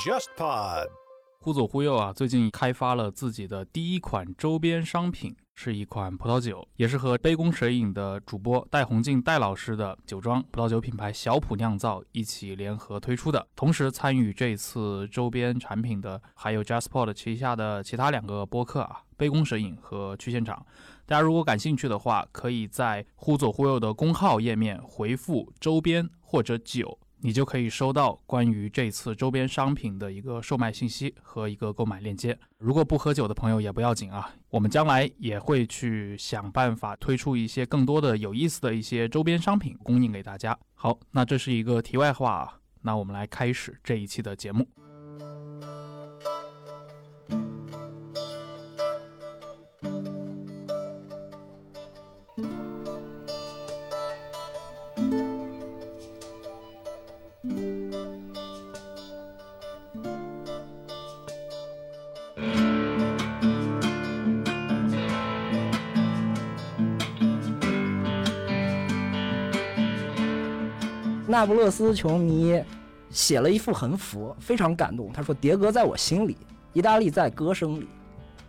JustPod。忽左忽右啊，最近开发了自己的第一款周边商品，是一款葡萄酒，也是和杯弓蛇影的主播戴红静戴老师的酒庄葡萄酒品牌小普酿造一起联合推出的。同时参与这次周边产品的还有 JustPod 旗下的其他两个播客啊，杯弓蛇影和去现场。大家如果感兴趣的话，可以在忽左忽右的公号页面回复周边或者酒。你就可以收到关于这次周边商品的一个售卖信息和一个购买链接。如果不喝酒的朋友也不要紧啊，我们将来也会去想办法推出一些更多的有意思的一些周边商品供应给大家。好，那这是一个题外话啊，那我们来开始这一期的节目。那不勒斯球迷写了一幅横幅，非常感动。他说：“迭戈在我心里，意大利在歌声里，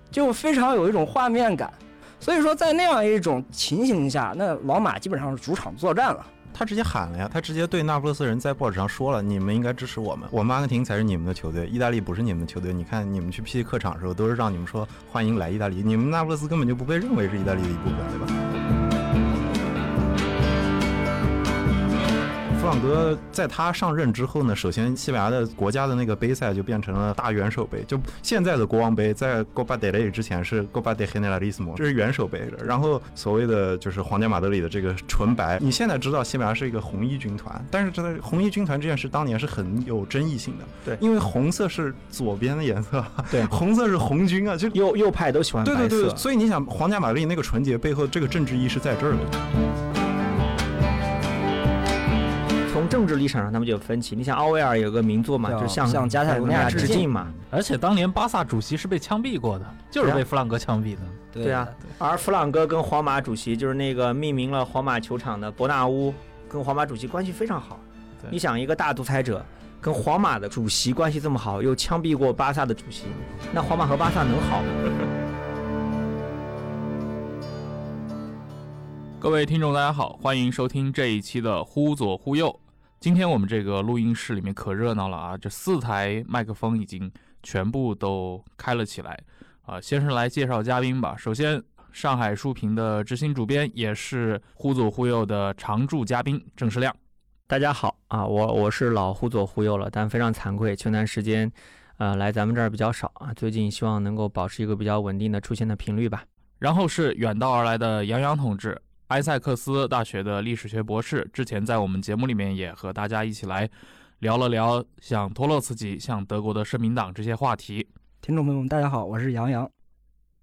就非常有一种画面感。”所以说，在那样一种情形下，那老马基本上是主场作战了。他直接喊了呀，他直接对那不勒斯人在报纸上说了：“你们应该支持我们，我们阿根廷才是你们的球队，意大利不是你们的球队。你看，你们去踢客场的时候，都是让你们说欢迎来意大利，你们那不勒斯根本就不被认为是意大利的一部分，对吧？”朗哥在他上任之后呢，首先西班牙的国家的那个杯赛就变成了大元首杯，就现在的国王杯在 Copa del Rey 之前是 Copa de Generalissimo，这是元首杯。然后所谓的就是皇家马德里的这个纯白，你现在知道西班牙是一个红衣军团，但是这个红衣军团这件事当年是很有争议性的，对，因为红色是左边的颜色，对，红色是红军啊，就右右派都喜欢白色，对对对，所以你想皇家马德里那个纯洁背后这个政治意义是在这儿的。从政治立场上，他们就有分歧。你想奥威尔有个名作嘛，就向向加泰罗尼亚致敬嘛。而且当年巴萨主席是被枪毙过的，就是被弗朗哥枪毙的。对啊，而弗朗哥跟皇马主席，就是那个命名了皇马球场的伯纳乌，跟皇马主席关系非常好。你想，一个大独裁者跟皇马的主席关系这么好，又枪毙过巴萨的主席，那皇马和巴萨能好吗？各位听众，大家好，欢迎收听这一期的《忽左忽右》。今天我们这个录音室里面可热闹了啊！这四台麦克风已经全部都开了起来啊！先是来介绍嘉宾吧。首先，上海书评的执行主编，也是忽左忽右的常驻嘉宾郑世亮。大家好啊！我我是老忽左忽右了，但非常惭愧，前段时间，呃，来咱们这儿比较少啊。最近希望能够保持一个比较稳定的出现的频率吧。然后是远道而来的杨洋同志。埃塞克斯大学的历史学博士，之前在我们节目里面也和大家一起来聊了聊像托洛茨基、像德国的社民党这些话题。听众朋友们，大家好，我是杨洋。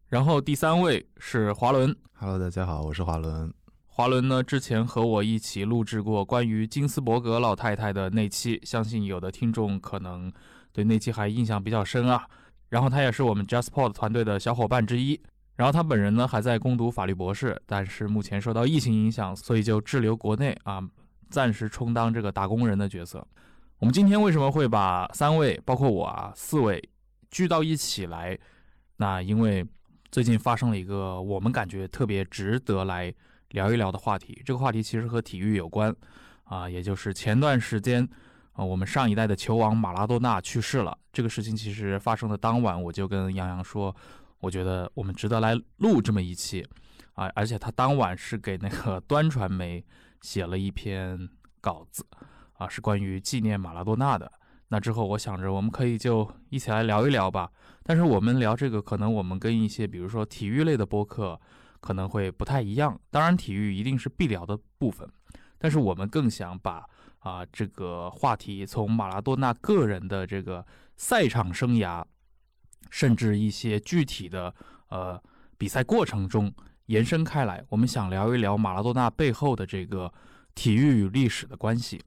然后第三位是华伦，Hello，大家好，我是华伦。华伦呢，之前和我一起录制过关于金斯伯格老太太的那期，相信有的听众可能对那期还印象比较深啊。然后他也是我们 JustPod 团队的小伙伴之一。然后他本人呢还在攻读法律博士，但是目前受到疫情影响，所以就滞留国内啊，暂时充当这个打工人的角色。我们今天为什么会把三位，包括我啊，四位聚到一起来？那因为最近发生了一个我们感觉特别值得来聊一聊的话题。这个话题其实和体育有关啊，也就是前段时间啊，我们上一代的球王马拉多纳去世了。这个事情其实发生的当晚，我就跟杨洋说。我觉得我们值得来录这么一期，啊，而且他当晚是给那个 端传媒写了一篇稿子，啊，是关于纪念马拉多纳的。那之后我想着我们可以就一起来聊一聊吧。但是我们聊这个，可能我们跟一些比如说体育类的播客可能会不太一样。当然，体育一定是必聊的部分，但是我们更想把啊这个话题从马拉多纳个人的这个赛场生涯。甚至一些具体的呃比赛过程中延伸开来，我们想聊一聊马拉多纳背后的这个体育与历史的关系，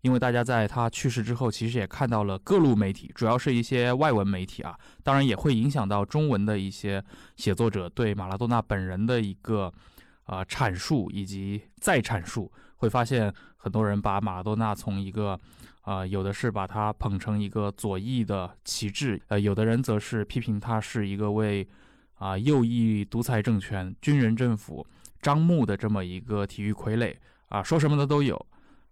因为大家在他去世之后，其实也看到了各路媒体，主要是一些外文媒体啊，当然也会影响到中文的一些写作者对马拉多纳本人的一个呃阐述以及再阐述，会发现很多人把马拉多纳从一个，呃，有的是把他捧成一个左翼的旗帜，呃，有的人则是批评他是一个为啊右翼独裁政权、军人政府张目的这么一个体育傀儡啊，说什么的都有。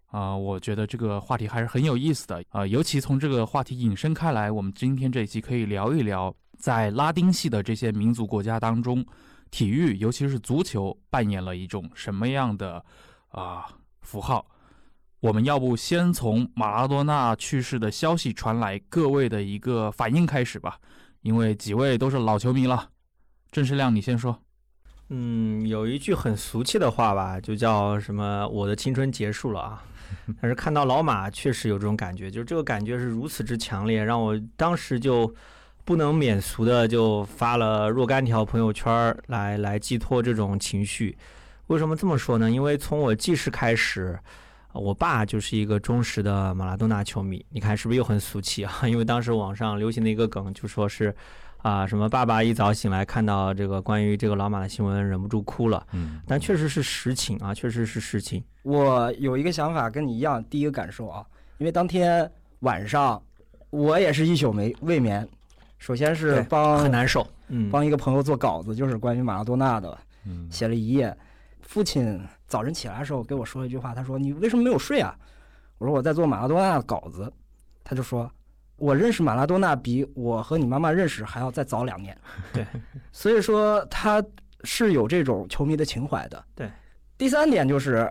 啊，我觉得这个话题还是很有意思的啊，尤其从这个话题引申开来，我们今天这一期可以聊一聊，在拉丁系的这些民族国家当中，体育，尤其是足球，扮演了一种什么样的啊符号？我们要不先从马拉多纳去世的消息传来，各位的一个反应开始吧，因为几位都是老球迷了。郑世亮，你先说。嗯，有一句很俗气的话吧，就叫什么“我的青春结束了”啊。但是看到老马，确实有这种感觉，就是这个感觉是如此之强烈，让我当时就不能免俗的就发了若干条朋友圈来来寄托这种情绪。为什么这么说呢？因为从我记事开始，我爸就是一个忠实的马拉多纳球迷。你看是不是又很俗气啊？因为当时网上流行的一个梗就说是。啊，什么爸爸一早醒来看到这个关于这个老马的新闻，忍不住哭了。嗯，但确实是实情啊，确实是实情。我有一个想法跟你一样，第一个感受啊，因为当天晚上我也是一宿没未眠。首先是帮很难受，嗯，帮一个朋友做稿子，就是关于马拉多纳的，嗯，写了一页。父亲早晨起来的时候给我说一句话，他说：“你为什么没有睡啊？”我说：“我在做马拉多纳的稿子。”他就说。我认识马拉多纳比我和你妈妈认识还要再早两年，对，所以说他是有这种球迷的情怀的。对，第三点就是，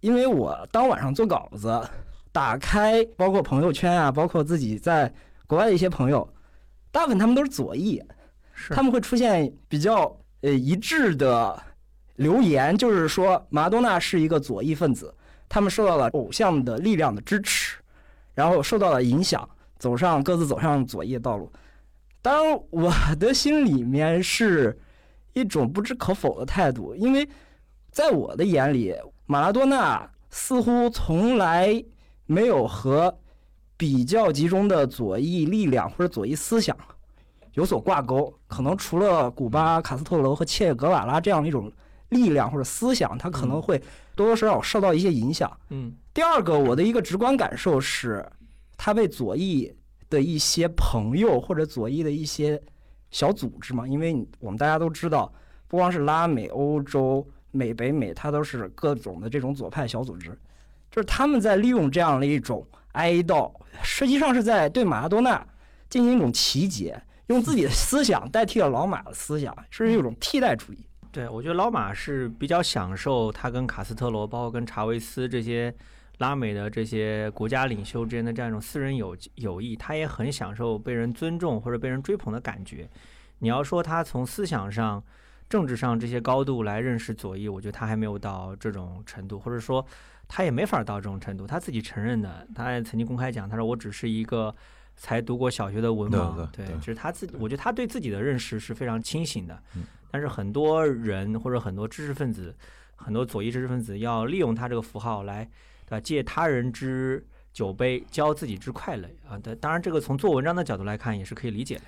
因为我当晚上做稿子，打开包括朋友圈啊，包括自己在国外的一些朋友，大部分他们都是左翼，他们会出现比较呃一致的留言，就是说马拉多纳是一个左翼分子，他们受到了偶像的力量的支持，然后受到了影响。走上各自走上左翼道路，当然我的心里面是一种不知可否的态度，因为在我的眼里，马拉多纳似乎从来没有和比较集中的左翼力量或者左翼思想有所挂钩，可能除了古巴卡斯特罗和切格瓦拉这样一种力量或者思想，他可能会多多少少受到一些影响。嗯，第二个，我的一个直观感受是。他被左翼的一些朋友或者左翼的一些小组织嘛，因为我们大家都知道，不光是拉美、欧洲、美、北美，它都是各种的这种左派小组织，就是他们在利用这样的一种哀悼，实际上是在对马拉多纳进行一种集结，用自己的思想代替了老马的思想，是一种替代主义。对，我觉得老马是比较享受他跟卡斯特罗，包括跟查韦斯这些。拉美的这些国家领袖之间的这样一种私人友友谊，他也很享受被人尊重或者被人追捧的感觉。你要说他从思想上、政治上这些高度来认识左翼，我觉得他还没有到这种程度，或者说他也没法到这种程度。他自己承认的，他也曾经公开讲，他说我只是一个才读过小学的文盲。对，就是他自己，我觉得他对自己的认识是非常清醒的。但是很多人或者很多知识分子，很多左翼知识分子要利用他这个符号来。对吧，借他人之酒杯，浇自己之快乐啊！当当然，这个从做文章的角度来看，也是可以理解的。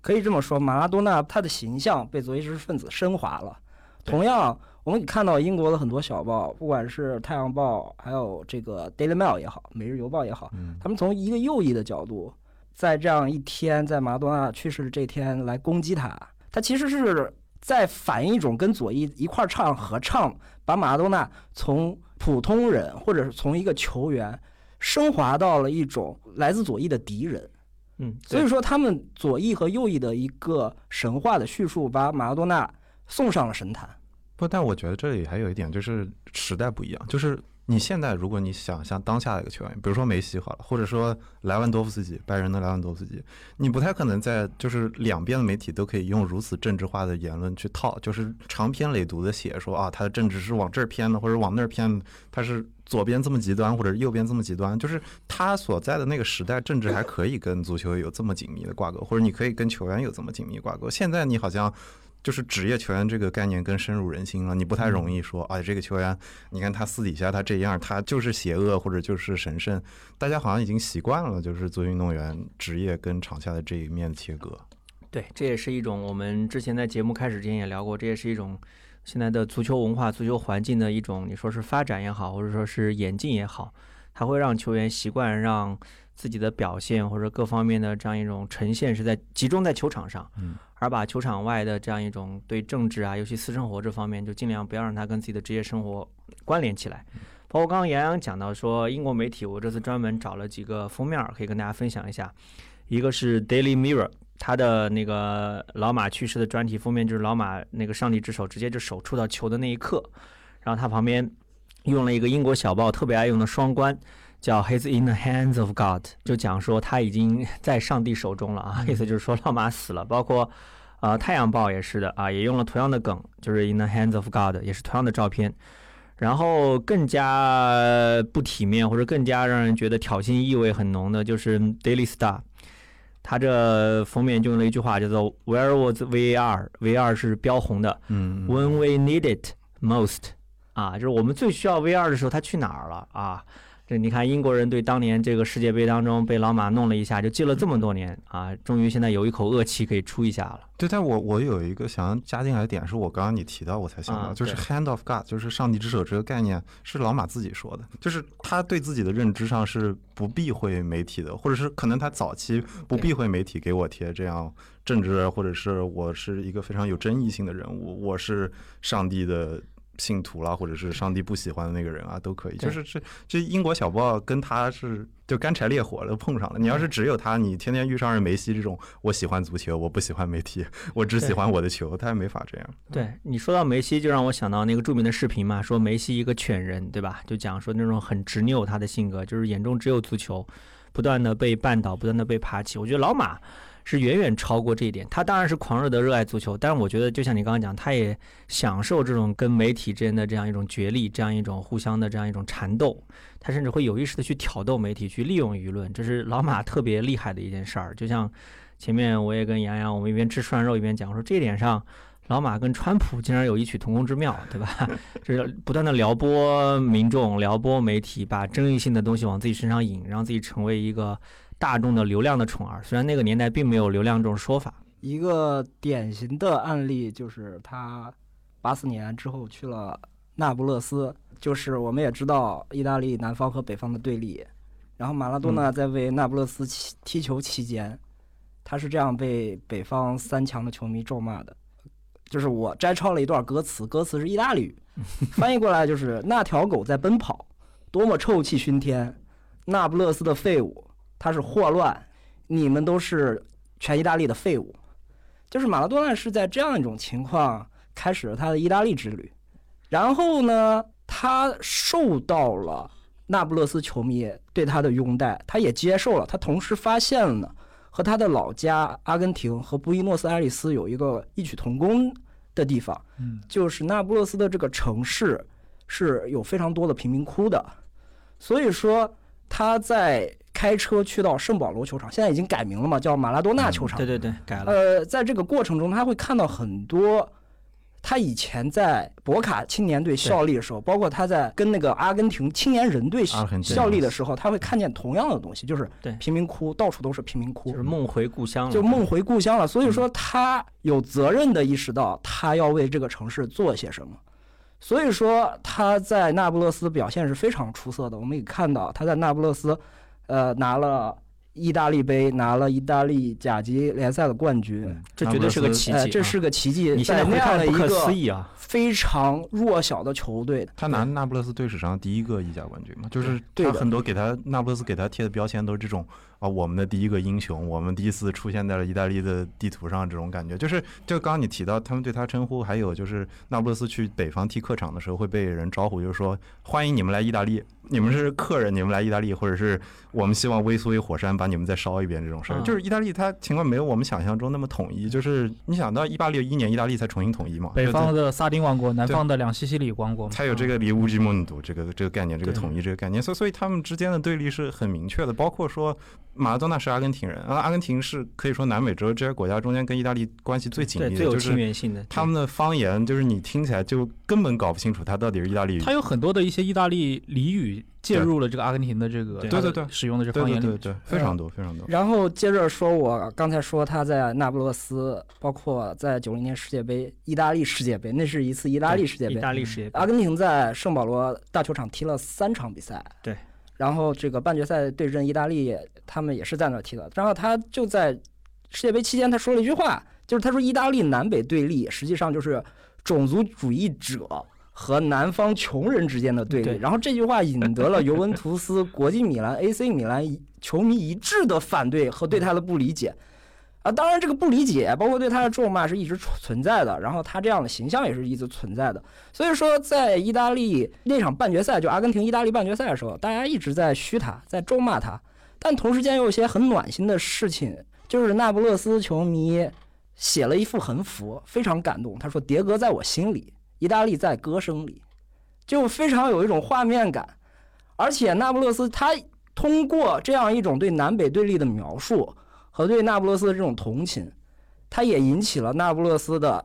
可以这么说，马拉多纳他的形象被左翼知识分子升华了。同样，我们看到英国的很多小报，不管是《太阳报》，还有这个《Daily Mail》也好，《每日邮报》也好，他们从一个右翼的角度，在这样一天，在马拉多纳去世的这天来攻击他。他其实是在反映一种跟左翼一块唱合唱，把马拉多纳从。普通人，或者是从一个球员升华到了一种来自左翼的敌人，嗯，所以说他们左翼和右翼的一个神话的叙述，把马拉多纳送上了神坛。不，但我觉得这里还有一点，就是时代不一样，就是。你现在，如果你想象当下的一个球员，比如说梅西好了，或者说莱万多夫斯基，拜仁的莱万多夫斯基，你不太可能在就是两边的媒体都可以用如此政治化的言论去套，就是长篇累牍的写说啊，他的政治是往这儿偏的，或者往那儿偏，他是左边这么极端，或者右边这么极端，就是他所在的那个时代，政治还可以跟足球有这么紧密的挂钩，或者你可以跟球员有这么紧密挂钩。现在你好像。就是职业球员这个概念更深入人心了，你不太容易说，哎，这个球员，你看他私底下他这样，他就是邪恶或者就是神圣，大家好像已经习惯了，就是做运动员职业跟场下的这一面切割。对，这也是一种我们之前在节目开始之前也聊过，这也是一种现在的足球文化、足球环境的一种，你说是发展也好，或者说是演进也好，它会让球员习惯让自己的表现或者各方面的这样一种呈现是在集中在球场上，嗯，而把球场外的这样一种对政治啊，尤其私生活这方面，就尽量不要让他跟自己的职业生活关联起来。包括刚刚杨洋讲到说，英国媒体，我这次专门找了几个封面可以跟大家分享一下，一个是 Daily Mirror。他的那个老马去世的专题封面就是老马那个上帝之手直接就手触到球的那一刻，然后他旁边用了一个英国小报特别爱用的双关，叫 “He's in the hands of God”，就讲说他已经在上帝手中了啊，意思就是说老马死了。包括呃太阳报也是的啊，也用了同样的梗，就是 “in the hands of God”，也是同样的照片。然后更加不体面或者更加让人觉得挑衅意味很浓的就是 Daily Star。他这封面就用了一句话，叫做 “Where was VAR？”VAR 是标红的。嗯，When we need it most，啊，就是我们最需要 VAR 的时候，他去哪儿了啊？这你看，英国人对当年这个世界杯当中被老马弄了一下，就记了这么多年啊，终于现在有一口恶气可以出一下了。对，但我我有一个想要加进来的点，是我刚刚你提到我才想到，啊就是 hand of God，就是上帝之手这个概念是老马自己说的，就是他对自己的认知上是不避讳媒体的，或者是可能他早期不避讳媒体给我贴这样政治，或者是我是一个非常有争议性的人物，我是上帝的。信徒啦，或者是上帝不喜欢的那个人啊，都可以。就是这这英国小报跟他是就干柴烈火都碰上了。你要是只有他，你天天遇上是梅西这种，我喜欢足球，我不喜欢媒体，我只喜欢我的球，他也没法这样。对你说到梅西，就让我想到那个著名的视频嘛，说梅西一个犬人，对吧？就讲说那种很执拗他的性格，就是眼中只有足球，不断的被绊倒，不断的被爬起。我觉得老马。是远远超过这一点。他当然是狂热的热爱足球，但是我觉得，就像你刚刚讲，他也享受这种跟媒体之间的这样一种角力，这样一种互相的这样一种缠斗。他甚至会有意识的去挑逗媒体，去利用舆论，这是老马特别厉害的一件事儿。就像前面我也跟杨洋，我们一边吃涮肉一边讲说，这一点上，老马跟川普竟然有异曲同工之妙，对吧？就是不断的撩拨民众、撩拨媒体，把争议性的东西往自己身上引，让自己成为一个。大众的流量的宠儿，虽然那个年代并没有流量这种说法。一个典型的案例就是他八四年之后去了那不勒斯，就是我们也知道意大利南方和北方的对立。然后马拉多纳在为那不勒斯踢球期间，他是这样被北方三强的球迷咒骂的。就是我摘抄了一段歌词，歌词是意大利语，翻译过来就是“那条狗在奔跑，多么臭气熏天，那不勒斯的废物。”他是霍乱，你们都是全意大利的废物。就是马拉多纳是在这样一种情况开始了他的意大利之旅，然后呢，他受到了那不勒斯球迷对他的拥戴，他也接受了。他同时发现了呢，和他的老家阿根廷和布宜诺斯艾利斯有一个异曲同工的地方，就是那不勒斯的这个城市是有非常多的贫民窟的，所以说他在。开车去到圣保罗球场，现在已经改名了嘛，叫马拉多纳球场。对对对，改了。呃，在这个过程中，他会看到很多他以前在博卡青年队效力的时候，包括他在跟那个阿根廷青年人队效力的时候，他会看见同样的东西，就是贫民窟，到处都是贫民窟，就是梦回故乡了，就梦回故乡了。所以说，他有责任的意识到他要为这个城市做些什么。所以说，他在那不勒斯表现是非常出色的。我们也看到他在那不勒斯。呃，拿了意大利杯，拿了意大利甲级联赛的冠军，这绝对是个奇迹，这是个奇迹。你现在那样的一个思议啊，非常弱小的球队，他拿那不勒斯队史上第一个意甲冠军嘛，就是他很多给他那不勒斯给他贴的标签都是这种。啊，我们的第一个英雄，我们第一次出现在了意大利的地图上，这种感觉。就是，就刚刚你提到他们对他称呼，还有就是那不勒斯去北方踢客场的时候会被人招呼，就是说欢迎你们来意大利，你们是客人，你们来意大利，或者是我们希望微苏威火山把你们再烧一遍这种事儿。就是意大利，它情况没有我们想象中那么统一，就是你想到一八六一年意大利才重新统一嘛，北方的萨丁王国，南方的两西西里王国，才有这个里乌吉蒙杜这个这个概念，这个统一这个概念，所以所以他们之间的对立是很明确的，包括说。马拉多纳是阿根廷人，阿根廷是可以说南美洲这些国家中间跟意大利关系最紧密的，最有亲就是缘性的。他们的方言，就是你听起来就根本搞不清楚它到底是意大利语。它有很多的一些意大利俚语介入了这个阿根廷的这个对对对使用的这方言里面对对对，非常多非常多。然后接着说，我刚才说他在那不勒斯，包括在九零年世界杯、意大利世界杯，那是一次意大利世界杯意。大利世界杯阿根廷在圣保罗大球场踢了三场比赛，对。然后这个半决赛对阵意大利，他们也是在那儿踢的。然后他就在世界杯期间，他说了一句话，就是他说意大利南北对立，实际上就是种族主义者和南方穷人之间的对立。对然后这句话引得了尤文图斯、国际米兰、AC 米兰一球迷一致的反对和对他的不理解。啊，当然，这个不理解，包括对他的咒骂是一直存在的，然后他这样的形象也是一直存在的。所以说，在意大利那场半决赛，就阿根廷意大利半决赛的时候，大家一直在嘘他，在咒骂他，但同时间又有些很暖心的事情，就是那不勒斯球迷写了一幅横幅，非常感动。他说：“迭戈在我心里，意大利在歌声里”，就非常有一种画面感。而且那不勒斯他通过这样一种对南北对立的描述和对那不勒斯的这种同情，他也引起了那不勒斯的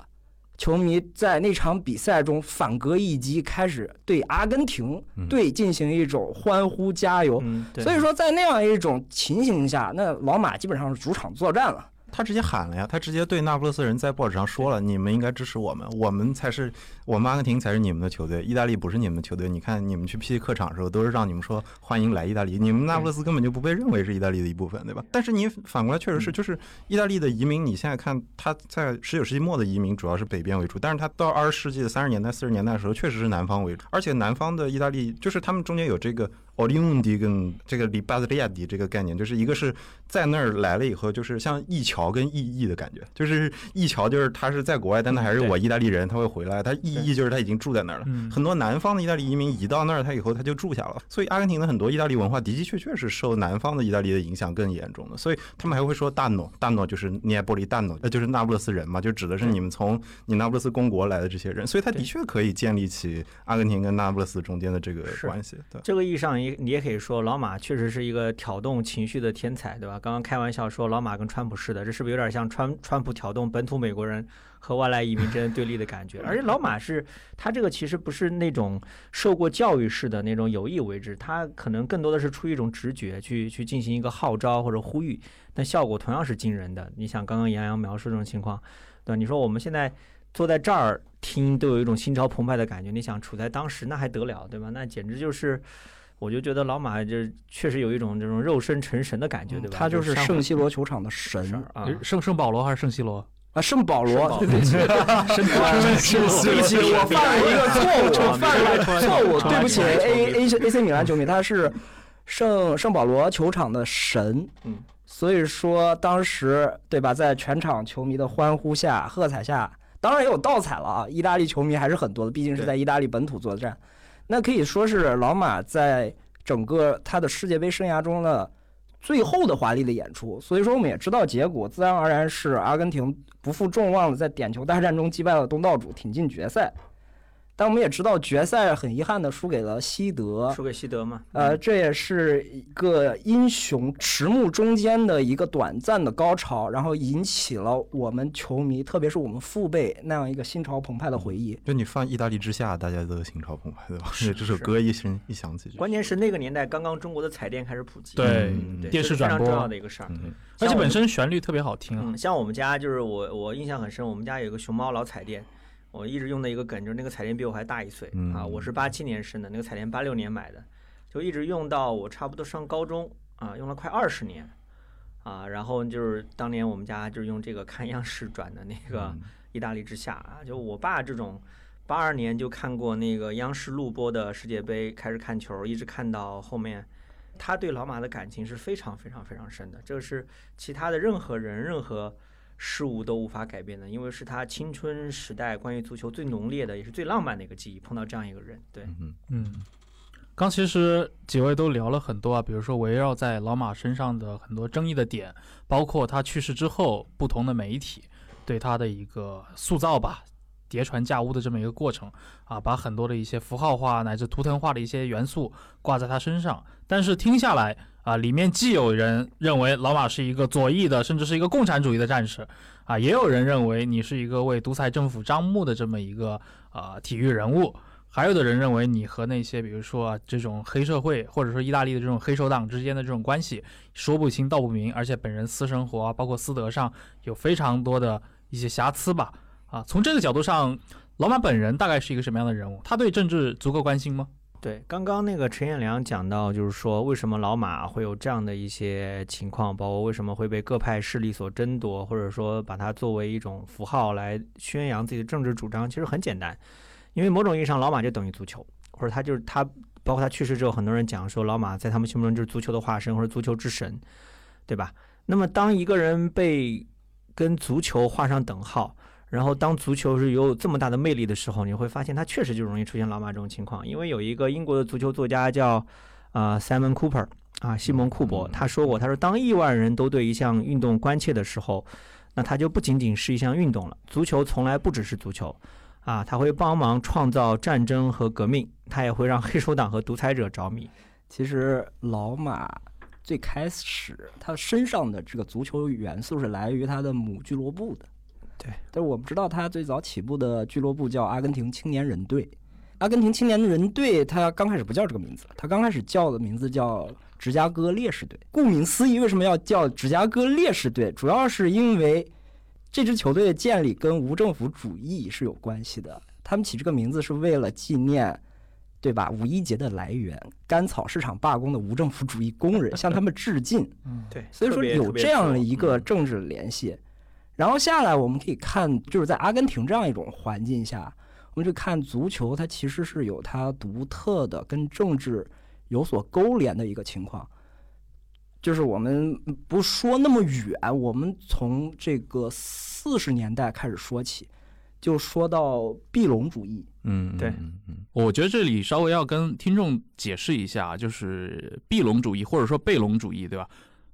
球迷在那场比赛中反戈一击，开始对阿根廷嗯队进行一种欢呼加油。嗯，所以说，在那样一种情形下，那老马基本上是主场作战了。他直接喊了呀，他直接对那不勒斯人在报纸上说了，你们应该支持我们，我们才是我们阿根廷才是你们的球队，意大利不是你们的球队。你看你们去踢客场的时候，都是让你们说欢迎来意大利，你们那不勒斯根本就不被认为是意大利的一部分，对吧？但是你反过来确实是，就是意大利的移民，你现在看他在十九世纪末的移民主要是北边为主，但是他到二十世纪的三十年代、四十年代的时候，确实是南方为主，而且南方的意大利就是他们中间有这个。奥利翁迪跟这个里巴兹利亚迪这个概念，就是一个是在那儿来了以后，就是像义侨跟意译的感觉，就是义侨就是他是在国外，但他还是我意大利人，他会回来；他意译就是他已经住在那儿了。嗯很多南方的意大利移民移到那儿，他以后他就住下了。所以阿根廷的很多意大利文化的的确确是受南方的意大利的影响更严重的，所以他们还会说大诺，大诺就是涅波利大诺，呃，就是那不勒斯人嘛，就指的是你们从你那不勒斯公国来的这些人，所以他的确可以建立起阿根廷跟那不勒斯中间的这个关系。对。这个意义上，也你也可以说，老马确实是一个挑动情绪的天才，对吧？刚刚开玩笑说老马跟川普似的，这是不是有点像川川普挑动本土美国人和外来移民之间对立的感觉？而且老马是他这个其实不是那种受过教育式的那种有意为之，他可能更多的是出于一种直觉去去进行一个号召或者呼吁，但效果同样是惊人的。你想刚刚杨洋描述这种情况，对吧？你说我们现在坐在这儿听都有一种心潮澎湃的感觉，你想处在当时那还得了，对吧？那简直就是。我就觉得老马就确实有一种这种肉身成神的感觉，对吧？他就是圣西罗球场的神啊，圣圣保罗还是圣西罗？啊，圣保罗，圣对不起，圣对不起，我犯了一个错误，我犯了错误，对不起，A A A C 米兰球迷，他是圣圣保罗球场的神，嗯，所以说当时对吧，在全场球迷的欢呼下、喝彩下，当然也有倒彩了啊，意大利球迷还是很多的，毕竟是在意大利本土作战，那可以说是老马在整个他的世界杯生涯中的最后的华丽的演出，所以说我们也知道结果，自然而然是阿根廷不负众望的在点球大战中击败了东道主，挺进决赛。但我们也知道决赛很遗憾的输给了西德，输给西德嘛，呃，这也是一个英雄迟暮中间的一个短暂的高潮，然后引起了我们球迷，特别是我们父辈那样一个心潮澎湃的回忆。就你放《意大利之夏》，大家都心潮澎湃，对吧？是这首歌一声一响起就，关键是那个年代刚刚中国的彩电开始普及，对嗯对电视转播非常重要的一个事儿。嗯，而且本身旋律特别好听啊嗯，。像我们家就是我我印象很深，我们家有个熊猫老彩电，我一直用的一个梗就是那个彩电比我还大一岁、嗯啊，我是八七年生的，那个彩电八六年买的，就一直用到我差不多上高中啊，用了快二十年啊，然后就是当年我们家就是用这个看央视转的那个嗯意大利之夏啊，就我爸这种。八二年就看过那个央视录播的世界杯，开始看球，一直看到后面，他对老马的感情是非常非常非常深的，这是其他的任何人、任何事物都无法改变的，因为是他青春时代关于足球最浓烈的，也是最浪漫的一个记忆。碰到这样一个人，对，嗯嗯，刚其实几位都聊了很多啊，比如说围绕在老马身上的很多争议的点，包括他去世之后不同的媒体对他的一个塑造吧，叠传架屋的这么一个过程啊，把很多的一些符号化乃至图腾化的一些元素挂在他身上。但是听下来啊，里面既有人认为老马是一个左翼的，甚至是一个共产主义的战士，啊，也有人认为你是一个为独裁政府张目的这么一个啊体育人物，还有的人认为你和那些比如说、啊、这种黑社会或者说意大利的这种黑手党之间的这种关系说不清道不明，而且本人私生活啊，包括私德上有非常多的一些瑕疵吧。啊，从这个角度上，老马本人大概是一个什么样的人物？他对政治足够关心吗？对，刚刚那个陈彦良讲到，就是说为什么老马会有这样的一些情况，包括为什么会被各派势力所争夺，或者说把它作为一种符号来宣扬自己的政治主张，其实很简单，因为某种意义上，老马就等于足球，或者他就是他，包括他去世之后，很多人讲说老马在他们心目中就是足球的化身或者足球之神，对吧？那么当一个人被跟足球画上等号。然后，当足球是有这么大的魅力的时候，你会发现它确实就容易出现老马这种情况。因为有一个英国的足球作家叫啊 Simon Cooper 啊西蒙库珀，他说过，他说当亿万人都对一项运动关切的时候，那它就不仅仅是一项运动了。足球从来不只是足球啊，他会帮忙创造战争和革命，他也会让黑手党和独裁者着迷。其实老马最开始他身上的这个足球元素是来源于他的母俱乐部的。对，但是我不知道他最早起步的俱乐部叫阿根廷青年人队。阿根廷青年人队，他刚开始不叫这个名字，他刚开始叫的名字叫芝加哥烈士队。顾名思义，为什么要叫芝加哥烈士队？主要是因为这支球队的建立跟无政府主义是有关系的。他们起这个名字是为了纪念，对吧？五一节的来源——甘草市场罢工的无政府主义工人，向他们致敬。嗯，对，所以说有这样的一个政治联系。然后下来，我们可以看，就是在阿根廷这样一种环境下，我们就看足球，它其实是有它独特的跟政治有所勾连的一个情况。就是我们不说那么远，我们从这个四十年代开始说起，就说到毕隆主义。嗯，对我觉得这里稍微要跟听众解释一下，就是毕隆主义或者说贝隆主义，对吧？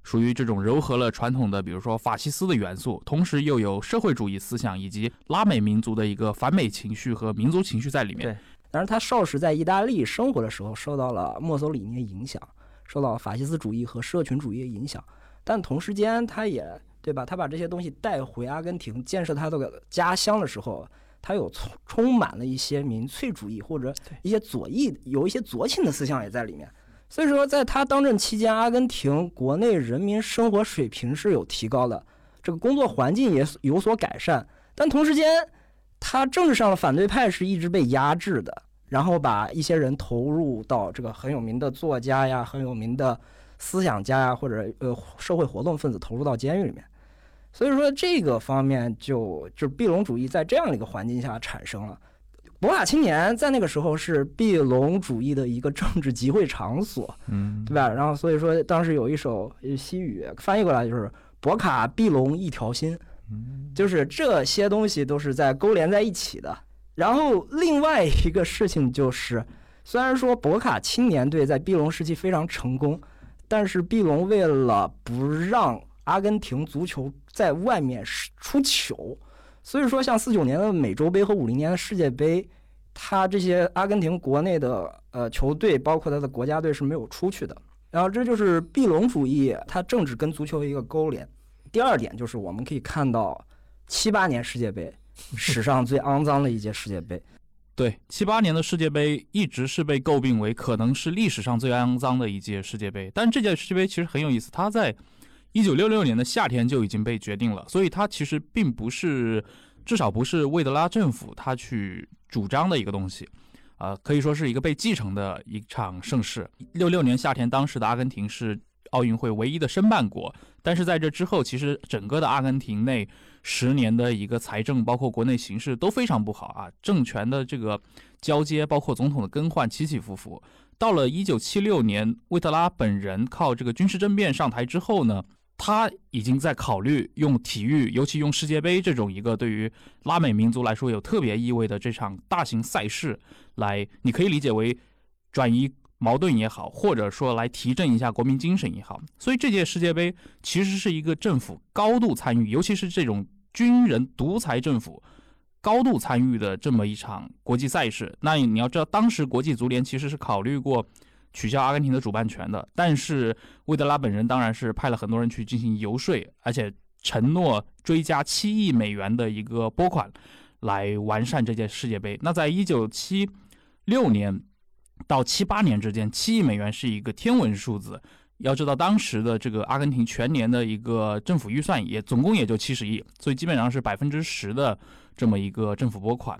属于这种糅合了传统的，比如说法西斯的元素，同时又有社会主义思想以及拉美民族的一个反美情绪和民族情绪在里面。对当然，他少时在意大利生活的时候，受到了墨索里尼的影响，受到法西斯主义和社群主义的影响。但同时间，他也对吧？他把这些东西带回阿根廷，建设他的家乡的时候，他有充充满了一些民粹主义或者一些左翼，有一些左倾的思想也在里面。所以说，在他当政期间，阿根廷国内人民生活水平是有提高的，这个工作环境也有所改善。但同时间，他政治上的反对派是一直被压制的，然后把一些人投入到这个很有名的作家呀、很有名的思想家呀，或者呃社会活动分子投入到监狱里面。所以说这个方面就就是毕隆主义在这样的一个环境下产生了。博卡青年在那个时候是毕隆主义的一个政治集会场所，嗯，对吧？然后所以说当时有一首西语翻译过来就是“博卡毕隆一条心”，就是这些东西都是在勾连在一起的。然后另外一个事情就是，虽然说博卡青年队在毕隆时期非常成功，但是毕隆为了不让阿根廷足球在外面出糗，所以说像四九年的美洲杯和五零年的世界杯，他这些阿根廷国内的呃球队，包括他的国家队是没有出去的。然后这就是毕隆主义，它政治跟足球的一个勾连。第二点就是我们可以看到，七八年世界杯史上最肮脏的一届世界杯。对，七八年的世界杯一直是被诟病为可能是历史上最肮脏的一届世界杯，但这届世界杯其实很有意思，它在一九六六年的夏天就已经被决定了，所以它其实并不是，至少不是魏德拉政府他去主张的一个东西，啊、可以说是一个被继承的一场盛世。六六年夏天，当时的阿根廷是奥运会唯一的申办国，但是在这之后，其实整个的阿根廷内十年的一个财政，包括国内形势都非常不好啊，政权的这个交接，包括总统的更换起起伏伏。到了一九七六年，魏特拉本人靠这个军事政变上台之后呢，他已经在考虑用体育，尤其用世界杯这种一个对于拉美民族来说有特别意味的这场大型赛事来，你可以理解为转移矛盾也好，或者说来提振一下国民精神也好。所以这届世界杯其实是一个政府高度参与，尤其是这种军人独裁政府高度参与的这么一场国际赛事。那你要知道，当时国际足联其实是考虑过取消阿根廷的主办权的。但是魏德拉本人当然是派了很多人去进行游说，而且承诺追加七亿美元的一个拨款，来完善这届世界杯。那在一九七六年到七八年之间，七亿美元是一个天文数字。要知道，当时的这个阿根廷全年的一个政府预算也总共也就七十亿，所以基本上是百分之十的这么一个政府拨款。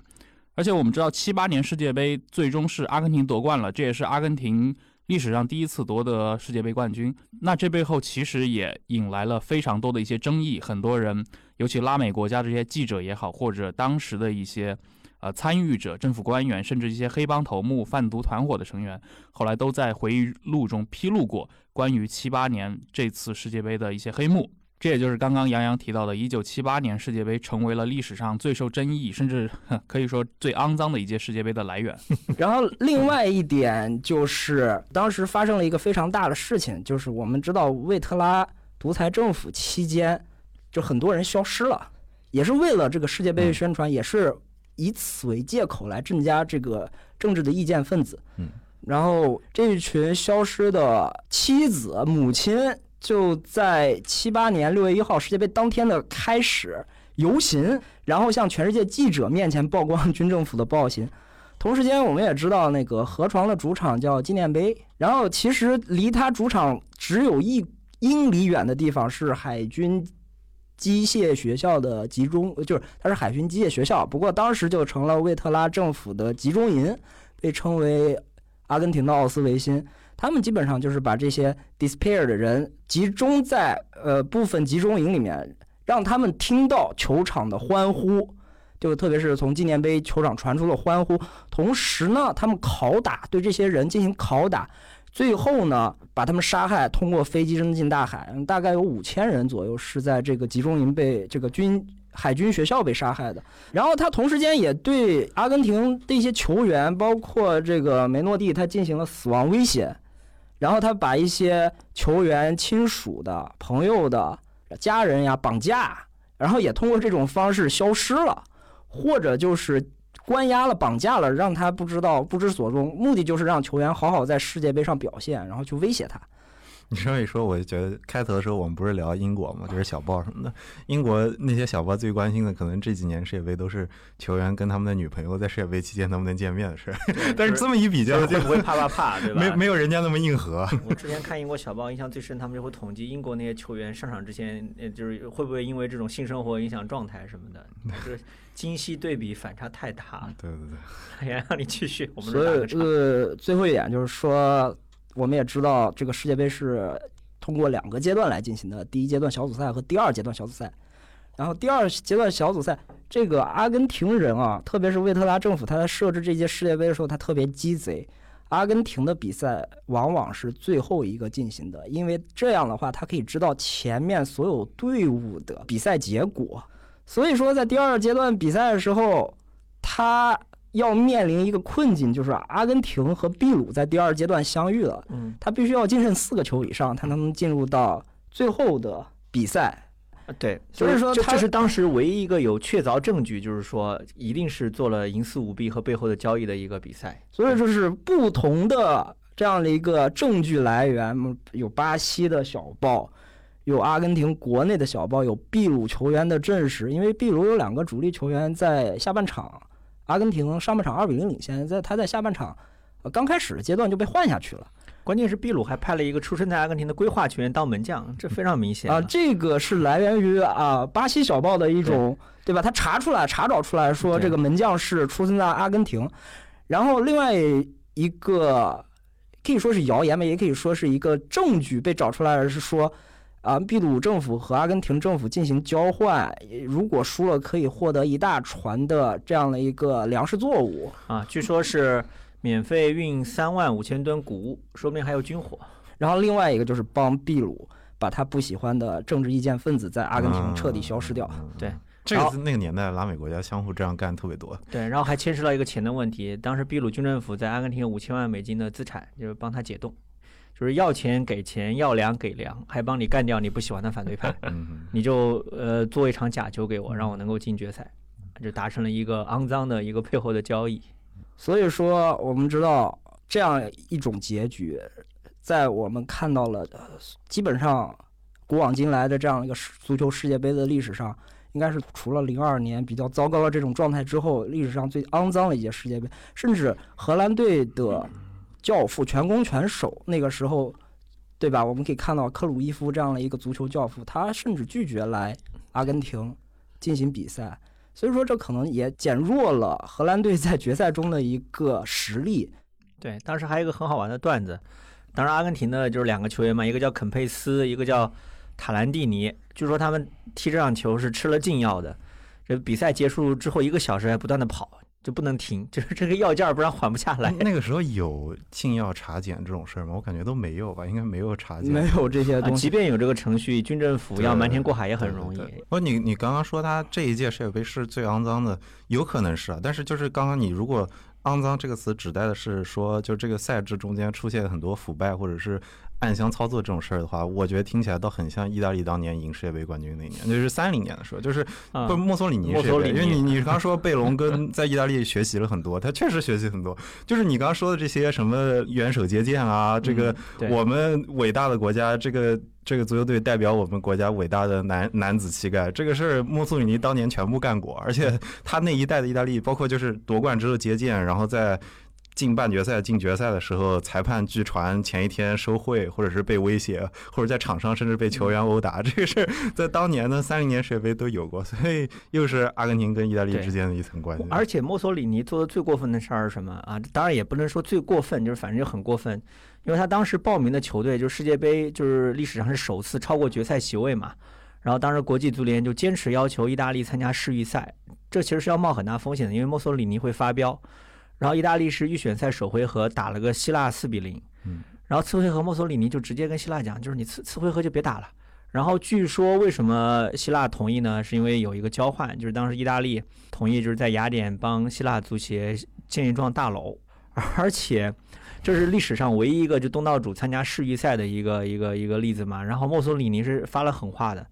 而且我们知道，七八年世界杯最终是阿根廷夺冠了，这也是阿根廷历史上第一次夺得世界杯冠军。那这背后其实也引来了非常多的一些争议，很多人，尤其拉美国家这些记者也好，或者当时的一些。呃，参与者、政府官员，甚至一些黑帮头目、贩毒团伙的成员，后来都在回忆录中披露过关于七八年这次世界杯的一些黑幕。这也就是刚刚杨洋提到的，一九七八年世界杯成为了历史上最受争议，甚至可以说最肮脏的一届世界杯的来源。然后，另外一点就是，当时发生了一个非常大的事情，就是我们知道魏特拉独裁政府期间，就很多人消失了，也是为了这个世界杯宣传，也是。以此为借口来镇压这个政治的意见分子，嗯，然后这一群消失的妻子、母亲就在七八年六月一号世界杯当天的开始游行，然后向全世界记者面前曝光军政府的暴行。同时间，我们也知道那个河床的主场叫纪念碑，然后其实离他主场只有一英里远的地方是海军。机械学校的集中，就是它是海军机械学校，不过当时就成了魏特拉政府的集中营，被称为阿根廷的奥斯维辛。他们基本上就是把这些 disappear 的人集中在呃部分集中营里面，让他们听到球场的欢呼，就特别是从纪念碑球场传出了欢呼。同时呢，他们拷打，对这些人进行拷打。最后呢，把他们杀害，通过飞机扔进大海。大概有五千人左右是在这个集中营被这个军海军学校被杀害的。然后他同时间也对阿根廷的一些球员，包括这个梅诺蒂，他进行了死亡威胁。然后他把一些球员亲属的朋友的家人呀绑架，然后也通过这种方式消失了，或者就是。关押了，绑架了，让他不知道不知所踪，目的就是让球员好好在世界杯上表现，然后去威胁他。你这么一说，我就觉得开头的时候我们不是聊英国嘛，就是小报什么的。英国那些小报最关心的，可能这几年世界杯都是球员跟他们的女朋友在世界杯期间能不能见面的事。但是这么一比较，就不会怕怕怕，对吧？没没有人家那么硬核。我之前看英国小报，印象最深，他们就会统计英国那些球员上场之前，呃就是会不会因为这种性生活影响状态什么的，就是今昔对比反差太大。对对对。哎呀，让你继续。我们所以呃，最后一点就是说。我们也知道，这个世界杯是通过两个阶段来进行的，第一阶段小组赛和第二阶段小组赛。然后第二阶段小组赛，这个阿根廷人啊，特别是魏特拉政府，他在设置这届世界杯的时候，他特别鸡贼。阿根廷的比赛往往是最后一个进行的，因为这样的话，他可以知道前面所有队伍的比赛结果。所以说，在第二阶段比赛的时候，他。要面临一个困境，就是阿根廷和秘鲁在第二阶段相遇了。嗯，他必须要净胜四个球以上，他才能进入到最后的比赛。对，所以说这是当时唯一一个有确凿证据，就是说一定是做了营私舞弊和背后的交易的一个比赛。所以说是不同的这样的一个证据来源，有巴西的小报，有阿根廷国内的小报，有秘鲁球员的证实，因为秘鲁有两个主力球员在下半场。阿根廷上半场二比零领先，在他在下半场，呃刚开始的阶段就被换下去了。关键是秘鲁还派了一个出生在阿根廷的规划球员当门将，这非常明显啊。这个是来源于啊巴西小报的一种，对吧？他查出来查找出来说这个门将是出生在阿根廷。然后另外一个可以说是谣言吧，也可以说是一个证据被找出来的是说。啊，秘鲁政府和阿根廷政府进行交换，如果输了可以获得一大船的这样的一个粮食作物啊，据说是免费运三万五千吨谷物，说不定还有军火。然后另外一个就是帮秘鲁把他不喜欢的政治意见分子在阿根廷彻底消失掉。对，这个那个年代拉美国家相互这样干特别多。对，然后还牵涉到一个钱的问题，当时秘鲁军政府在阿根廷有五千万美金的资产，就是帮他解冻。就是要钱给钱，要粮给粮，还帮你干掉你不喜欢的反对派，你就呃做一场假球给我，让我能够进决赛，就达成了一个肮脏的一个背后的交易。所以说，我们知道这样一种结局，在我们看到了呃基本上古往今来的这样一个足球世界杯的历史上，应该是除了零二年比较糟糕的这种状态之后，历史上最肮脏的一届世界杯。甚至荷兰队的教父、全攻全守，那个时候，对吧？我们可以看到克鲁伊夫这样的一个足球教父，他甚至拒绝来阿根廷进行比赛。所以说，这可能也减弱了荷兰队在决赛中的一个实力。对，当时还有一个很好玩的段子，当时阿根廷的就是两个球员嘛，一个叫肯佩斯，一个叫塔兰蒂尼。据说他们踢这场球是吃了禁药的，这比赛结束之后一个小时还不断的跑，就不能停，就是这个药劲儿不然缓不下来。那个时候有禁药查检这种事儿吗？我感觉都没有吧，应该没有查检。没有这些啊，东西即。便有这个程序，军政府要瞒天过海也很容易不，你你刚刚说他这一届世界杯是最肮脏的，有可能是啊，但是就是刚刚你如果“肮脏”这个词指代的是说，就这个赛制中间出现很多腐败或者是暗箱操作这种事儿的话，我觉得听起来倒很像意大利当年赢世界杯冠军那一年，就是三零年的时候，就是啊不墨索里尼世界杯，墨索里尼因为你你刚说贝隆跟在意大利学习了很多，他确实学习很多，就是你刚刚说的这些什么元首接见啊，这个我们伟大的国家，这个这个足球队代表我们国家伟大的男男子气概，这个事儿墨索里尼当年全部干过，而且他那一代的意大利，包括就是夺冠之后接见，然后在。进半决赛、进决赛的时候，裁判据传前一天收贿，或者是被威胁，或者在场上甚至被球员殴打，这个事儿在当年的 三零年世界杯都有过，所以又是阿根廷跟意大利之间的一层关系。而且墨索里尼做的最过分的事儿是什么啊？当然也不能说最过分，就是反正就很过分，因为他当时报名的球队就是世界杯，就是历史上是首次超过决赛席位嘛。然后当时国际足联就坚持要求意大利参加世预赛，这其实是要冒很大风险的，因为墨索里尼会发飙。然后意大利是预选赛首回合打了个希腊四比零，嗯，然后次回合墨索里尼就直接跟希腊讲，就是你次次回合就别打了。然后据说为什么希腊同意呢？是因为有一个交换，就是当时意大利同意就是在雅典帮希腊足协建一幢大楼，而且这是历史上唯一一个就东道主参加世预赛的一个一个一个例子嘛。然后墨索里尼是发了狠话的，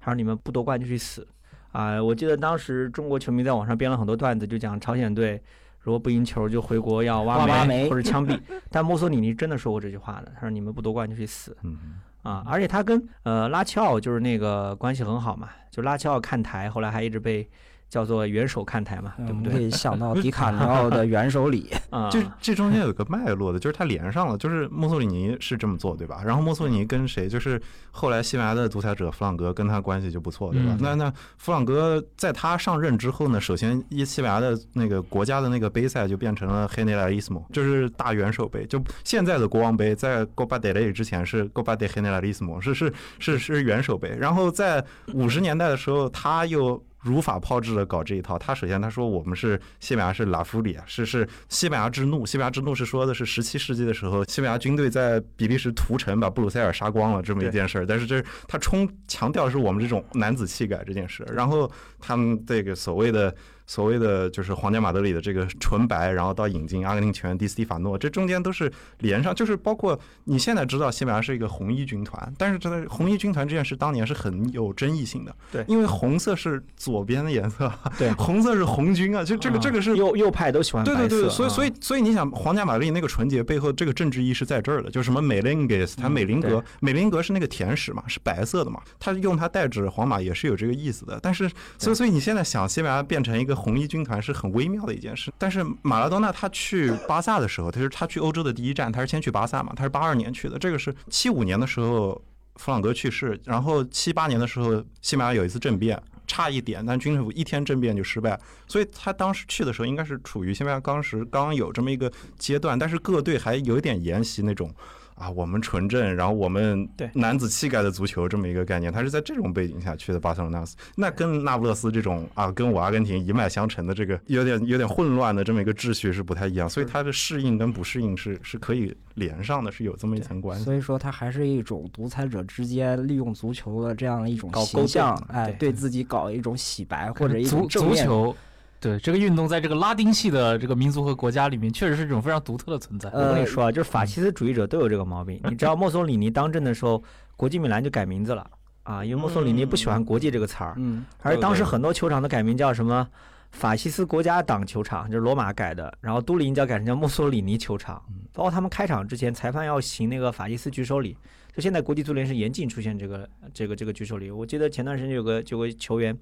他说你们不夺冠就去死啊！我记得当时中国球迷在网上编了很多段子，就讲朝鲜队。如果不赢球，就回国要挖挖煤或者枪毙。但墨索里尼真的说过这句话的，他说：“你们不夺冠就去死。”嗯，啊，而且他跟呃拉齐奥就是那个关系很好嘛，就拉齐奥看台，后来还一直被叫做元首看台嘛，对不对？可以想到 迪卡尼奥的元首礼，啊，就这中间有个脉络的，就是他连上了，就是墨索里尼是这么做，对吧？然后墨索里尼跟谁，就是后来西班牙的独裁者弗朗哥跟他关系就不错，对吧？嗯那那弗朗哥在他上任之后呢，首先一西班牙的那个国家的那个杯赛就变成了 Generalissimo，就是大元首杯，就现在的国王杯在 Copa del Rey 之前是 Copa de Generalissimo，是是是是元首杯，然后在五十年代的时候，他又如法炮制的搞这一套。他首先他说我们是西班牙是拉夫里啊，是是西班牙之怒。西班牙之怒是说的是十七世纪的时候，西班牙军队在比利时屠城，把布鲁塞尔杀光了这么一件事儿。但是这他冲强调是我们这种男子气概这件事。然后他们这个所谓的。所谓的就是皇家马德里的这个纯白，然后到引进阿根廷球员迪斯蒂法诺，这中间都是连上，就是包括你现在知道西班牙是一个红衣军团，但是真的红衣军团这件事当年是很有争议性的，对因为红色是左边的颜色，对 红色是红军啊，就这个啊这个是。右右派都喜欢，对对对，所以啊所以所以你想，皇家马德里那个纯洁背后这个政治意识在这儿的，就是什么美林格斯，它嗯美林格对，美林格是那个甜食嘛，是白色的嘛，他用它代指皇马也是有这个意思的。但是，所以所以你现在想西班牙变成一个红衣军团是很微妙的一件事。但是马拉多纳他去巴萨的时候，他是他去欧洲的第一站，他是先去巴萨嘛，他是八二年去的，这个是七五年的时候弗朗哥去世，然后七八年的时候西班牙有一次政变。差一点，但军政府一天政变就失败，所以他当时去的时候应该是处于西班牙当时刚有这么一个阶段，但是各队还有一点沿袭那种啊，我们纯正，然后我们对男子气概的足球这么一个概念，他是在这种背景下去的巴塞罗那斯，那跟那不勒斯这种啊，跟我阿根廷一脉相承的这个有点有点混乱的这么一个秩序是不太一样，所以它的适应跟不适应是是可以连上的，是有这么一层关系。所以说它还是一种独裁者之间利用足球的这样的一种形象，哎，对对自己搞一种洗白或者一种正面。足球，对这个运动在这个拉丁系的这个民族和国家里面，确实是一种非常独特的存在。我跟你呃说啊，就是法西斯主义者都有这个毛病。你知道 墨索里尼当政的时候，国际米兰就改名字了啊，因为墨索里尼不喜欢“国际”这个词儿，嗯，而当时很多球场都改名叫什么法西斯国家党球场，就是罗马改的，然后都灵叫改成叫墨索里尼球场，包括他们开场之前，裁判要行那个法西斯举手礼，就现在国际足联是严禁出现这个这个这个举手礼。我记得前段时间有个有个球员，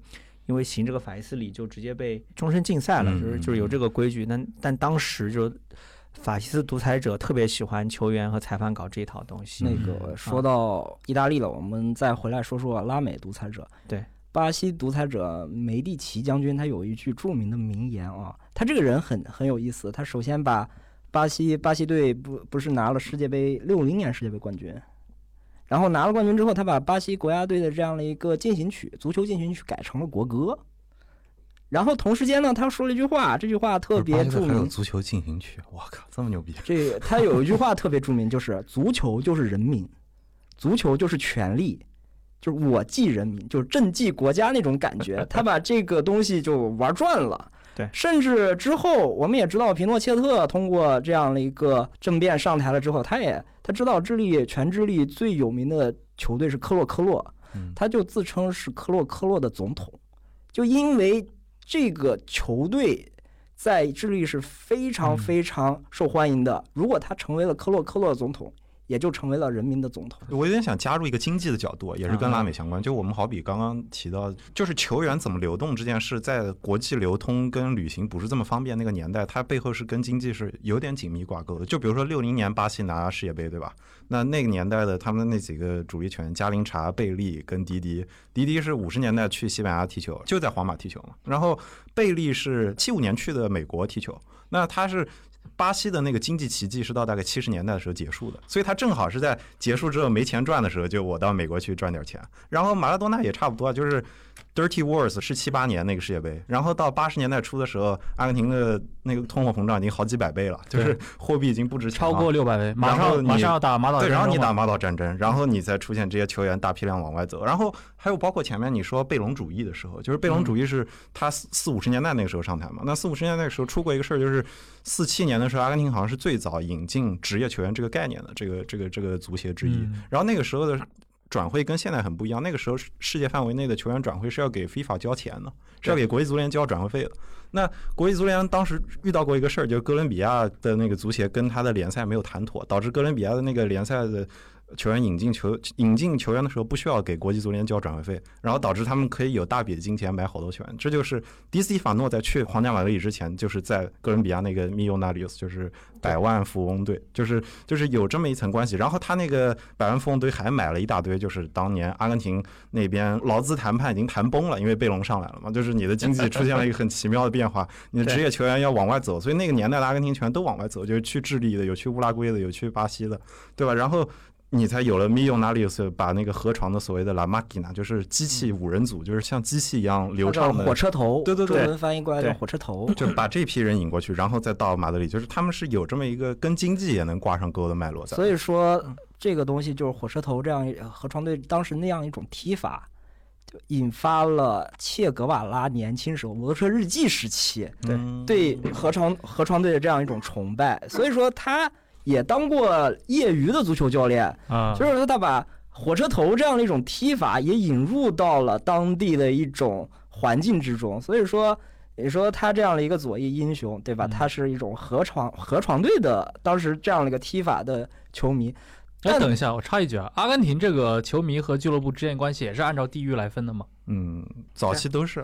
因为行这个法西斯礼就直接被终身禁赛了，嗯就是就是有这个规矩。但但当时就法西斯独裁者特别喜欢球员和裁判搞这一套东西。那嗯个说到意大利了，我们再回来说说拉美独裁者。对，巴西独裁者梅蒂奇将军，他有一句著名的名言啊，他这个人很很有意思。他首先把巴西巴西队不不是拿了世界杯六零年世界杯冠军，然后拿了冠军之后，他把巴西国家队的这样的一个进行曲足球进行曲改成了国歌。然后同时间呢，他说了一句话，这句话特别著名。足球进行曲，我靠，这么牛逼！这个他有一句话特别著名，就是足球就是人民，足球就是权利，就是我即人民，就是朕即国家那种感觉。他把这个东西就玩转了。对。甚至之后我们也知道，皮诺切特通过这样的一个政变上台了之后，他也他知道智利全智利最有名的球队是科洛科洛，嗯。他就自称是科洛科洛的总统，就因为这个球队在智利是非常嗯。非常受欢迎的。如果他成为了科洛科洛总统，也就成为了人民的总统。我有点想加入一个经济的角度，也是跟啊拉美相关。就我们好比刚刚提到，就是球员怎么流动这件事，在国际流通跟旅行不是这么方便那个年代，它背后是跟经济是有点紧密挂钩的。就比如说六零年巴西拿世界杯，对吧？那那个年代的他们那几个主力球员，加林查、贝利跟迪迪，迪迪是五十年代去西班牙踢球，就在皇马踢球嘛。然后贝利是七五年去的美国踢球，那他是。巴西的那个经济奇迹是到大概七十年代的时候结束的，所以他正好是在结束之后没钱赚的时候，就我到美国去赚点钱。然后马拉多纳也差不多，就是 Dirty Wars 是七八年那个世界杯，然后到八十年代初的时候，阿根廷的那个通货膨胀已经好几百倍了，就是货币已经不值钱了，超过六百倍，马上马上要打马岛对，战争了。然后你打马岛战争，然后你再出现这些球员大批量往外走，然后还有包括前面你说贝隆主义的时候，就是贝隆主义是他四四五十年代那个时候上台嘛，那四五十年代那个时候出过一个事儿，就是四七年的时候，阿根廷好像是最早引进职业球员这个概念的这个这个这个足协之一，嗯。然后那个时候的。转会跟现在很不一样，那个时候世界范围内的球员转会是要给 FIFA 交钱的，是要给国际足联交转会费的。那国际足联当时遇到过一个事儿，就是哥伦比亚的那个足协跟他的联赛没有谈妥，导致哥伦比亚的那个联赛的球员引进球引进球员的时候不需要给国际足联交转会费，然后导致他们可以有大笔的金钱买好多球员。这就是迪斯蒂法诺在去皇家马德里之前，就是在哥伦比亚那个 Millonarios，就是百万富翁队，就是就是有这么一层关系。然后他那个百万富翁队还买了一大堆，就是当年阿根廷那边劳资谈判已经谈崩了，因为贝隆上来了嘛，就是你的经济出现了一个很奇妙的变化，你的职业球员要往外走，所以那个年代的阿根廷球员都往外走，就是去智利的，有去乌拉圭的，有去巴西的，对吧？然后。你才有了 Millonarios，把那个河床的所谓的 La Máquina，就是机器五人组，就是像机器一样流畅的火车头，对对对中文翻译过来叫火车头。就把这批人引过去，然后再到马德里，就是他们是有这么一个跟经济也能挂上钩的脉络在。所以说，这个东西就是火车头这样一河床队当时那样一种踢法，就引发了切格瓦拉年轻时候摩托车日记时期对嗯对河床河床队的这样一种崇拜。所以说，他也当过业余的足球教练，啊，就是说他把火车头这样的一种踢法也引入到了当地的一种环境之中。所以说，你说他这样的一个左翼英雄，对吧？嗯他是一种河床河床队的当时这样的一个踢法的球迷。哎，等一下，我插一句啊，阿根廷这个球迷和俱乐部之间关系也是按照地域来分的吗？嗯，早期都是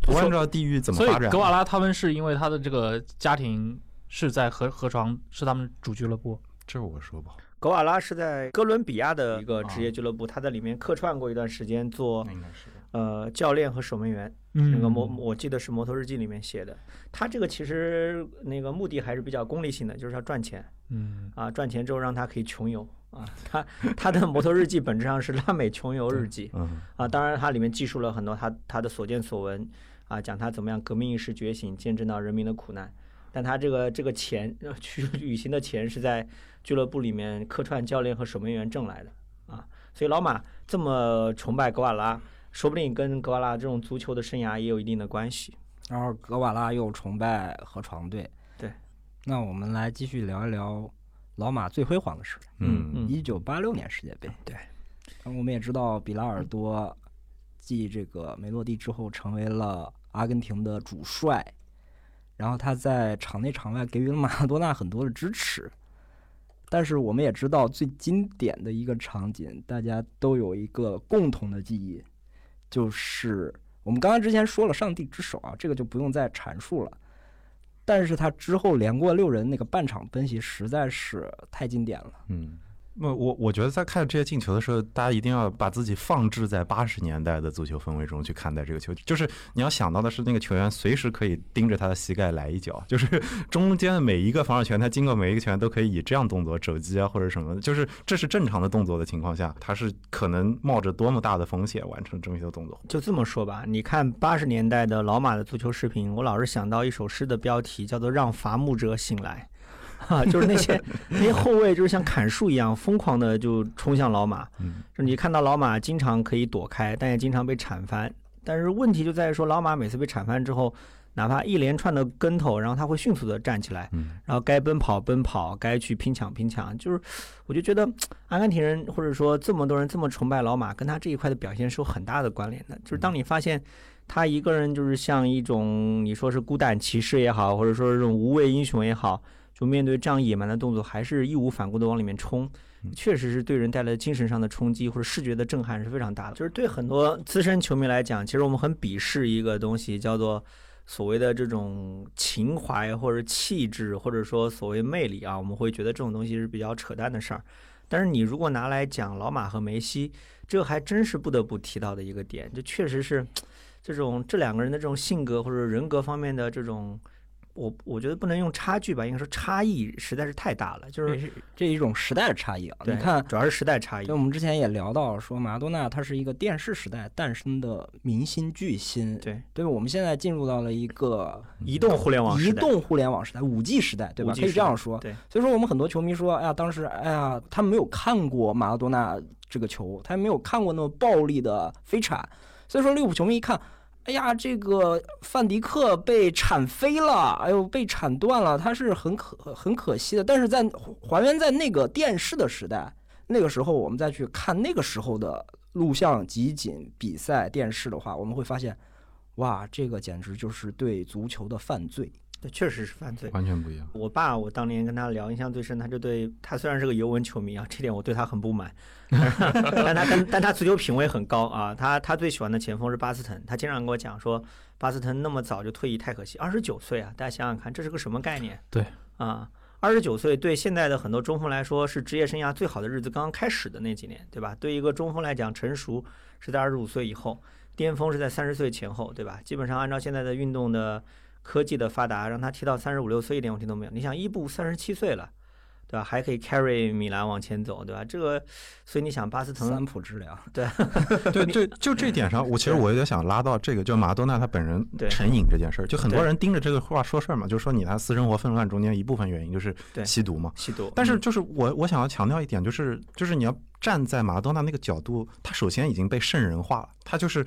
不按照地域怎么所以发展格。瓦拉他们是因为他的这个家庭是在河河床，是他们主俱乐部。这我说不好，格瓦拉是在哥伦比亚的一个职业俱乐部，他在里面客串过一段时间做那应该是呃教练和守门员。嗯那个摩我记得是《摩托日记》里面写的。他这个其实那个目的还是比较功利性的，就是要赚钱嗯啊，赚钱之后让他可以穷游啊。他 他的《摩托日记》本质上是拉美穷游日记 嗯啊，当然它里面记述了很多他他的所见所闻啊，讲他怎么样革命意识觉醒，见证到人民的苦难。但他这个这个钱呃去旅行的钱是在俱乐部里面客串教练和守门员挣来的啊，所以老马这么崇拜格瓦拉，说不定跟格瓦拉这种足球的生涯也有一定的关系。然后格瓦拉又崇拜河床队。对，那我们来继续聊一聊老马最辉煌的时代嗯嗯一九八六年世界杯。对，我们也知道比拉尔多继这个梅洛蒂之后成为了阿根廷的主帅，然后他在场内场外给予了马拉多纳很多的支持。但是我们也知道，最经典的一个场景，大家都有一个共同的记忆，就是我们刚刚之前说了“上帝之手”啊，这个就不用再阐述了。但是他之后连过六人那个半场分析实在是太经典了。嗯。那我我觉得在看这些进球的时候，大家一定要把自己放置在八十年代的足球氛围中去看待这个球。就是你要想到的是，那个球员随时可以盯着他的膝盖来一脚，就是 中间的每一个防守权，他经过每一个球员都可以以这样动作肘击啊或者什么，就是这是正常的动作的情况下，他是可能冒着多么大的风险完成这么一个动作。就这么说吧，你看八十年代的老马的足球视频，我老是想到一首诗的标题，叫做《让伐木者醒来》。啊，就是那些 那些后卫，就是像砍树一样疯狂的就冲向老马。嗯，就你看到老马经常可以躲开，但也经常被铲翻。但是问题就在于说，老马每次被铲翻之后，哪怕一连串的跟头，然后他会迅速的站起来，然后该奔跑奔跑，该去拼抢拼抢。就是我就觉得阿根廷人或者说这么多人这么崇拜老马，跟他这一块的表现是有很大的关联的。就是当你发现他一个人就是像一种你说是孤胆骑士也好，或者说这种无畏英雄也好。就面对这样野蛮的动作，还是义无反顾的往里面冲，确实是对人带来精神上的冲击或者视觉的震撼是非常大的。就是对很多资深球迷来讲，其实我们很鄙视一个东西，叫做所谓的这种情怀或者气质，或者说所谓魅力啊，我们会觉得这种东西是比较扯淡的事儿。但是你如果拿来讲老马和梅西，这还真是不得不提到的一个点，这确实是这种这两个人的这种性格或者人格方面的这种。我我觉得不能用差距吧，应该说差异实在是太大了，就是这一种时代的差异啊。你看，主要是时代差异。就我们之前也聊到说，马拉多纳他是一个电视时代诞生的明星巨星，对，对我们现在进入到了一个移动互联网移动互联网时代，五 G 时代，对吧？可以这样说。对，所以说我们很多球迷说，哎呀，当时，哎呀，他没有看过马拉多纳这个球，他没有看过那么暴力的飞铲，所以说利物浦球迷一看。哎呀，这个范迪克被铲飞了，哎呦，被铲断了，他是很可很可惜的。但是在还原在那个电视的时代，那个时候我们再去看那个时候的录像集锦比赛电视的话，我们会发现，哇，这个简直就是对足球的犯罪。这确实是犯罪，完全不一样。我爸，我当年跟他聊，印象最深，他就对他虽然是个尤文球迷啊，这点我对他很不满，但他但但他足球品味很高啊。他他最喜欢的前锋是巴斯滕，他经常跟我讲说，巴斯滕那么早就退役太可惜，二十九岁啊，大家想想看，这是个什么概念？对啊，二十九岁对现在的很多中锋来说是职业生涯最好的日子刚刚开始的那几年，对吧？对一个中锋来讲，成熟是在二十五岁以后，巅峰是在三十岁前后，对吧？基本上按照现在的运动的。科技的发达让他踢到三十五六岁一点问题都没有。你想伊布三十七岁了，对吧？还可以 carry 米兰往前走，对吧？这个，所以你想巴斯滕三浦治疗，对对对，就这点上，我其实我有点想拉到这个，就马多纳他本人成瘾这件事儿，就很多人盯着这个话说事儿嘛，就是说你他私生活纷乱中间一部分原因就是吸毒嘛，吸毒。但是就是我我想要强调一点，就是就是你要站在马多纳那个角度，他首先已经被圣人化了，他就是。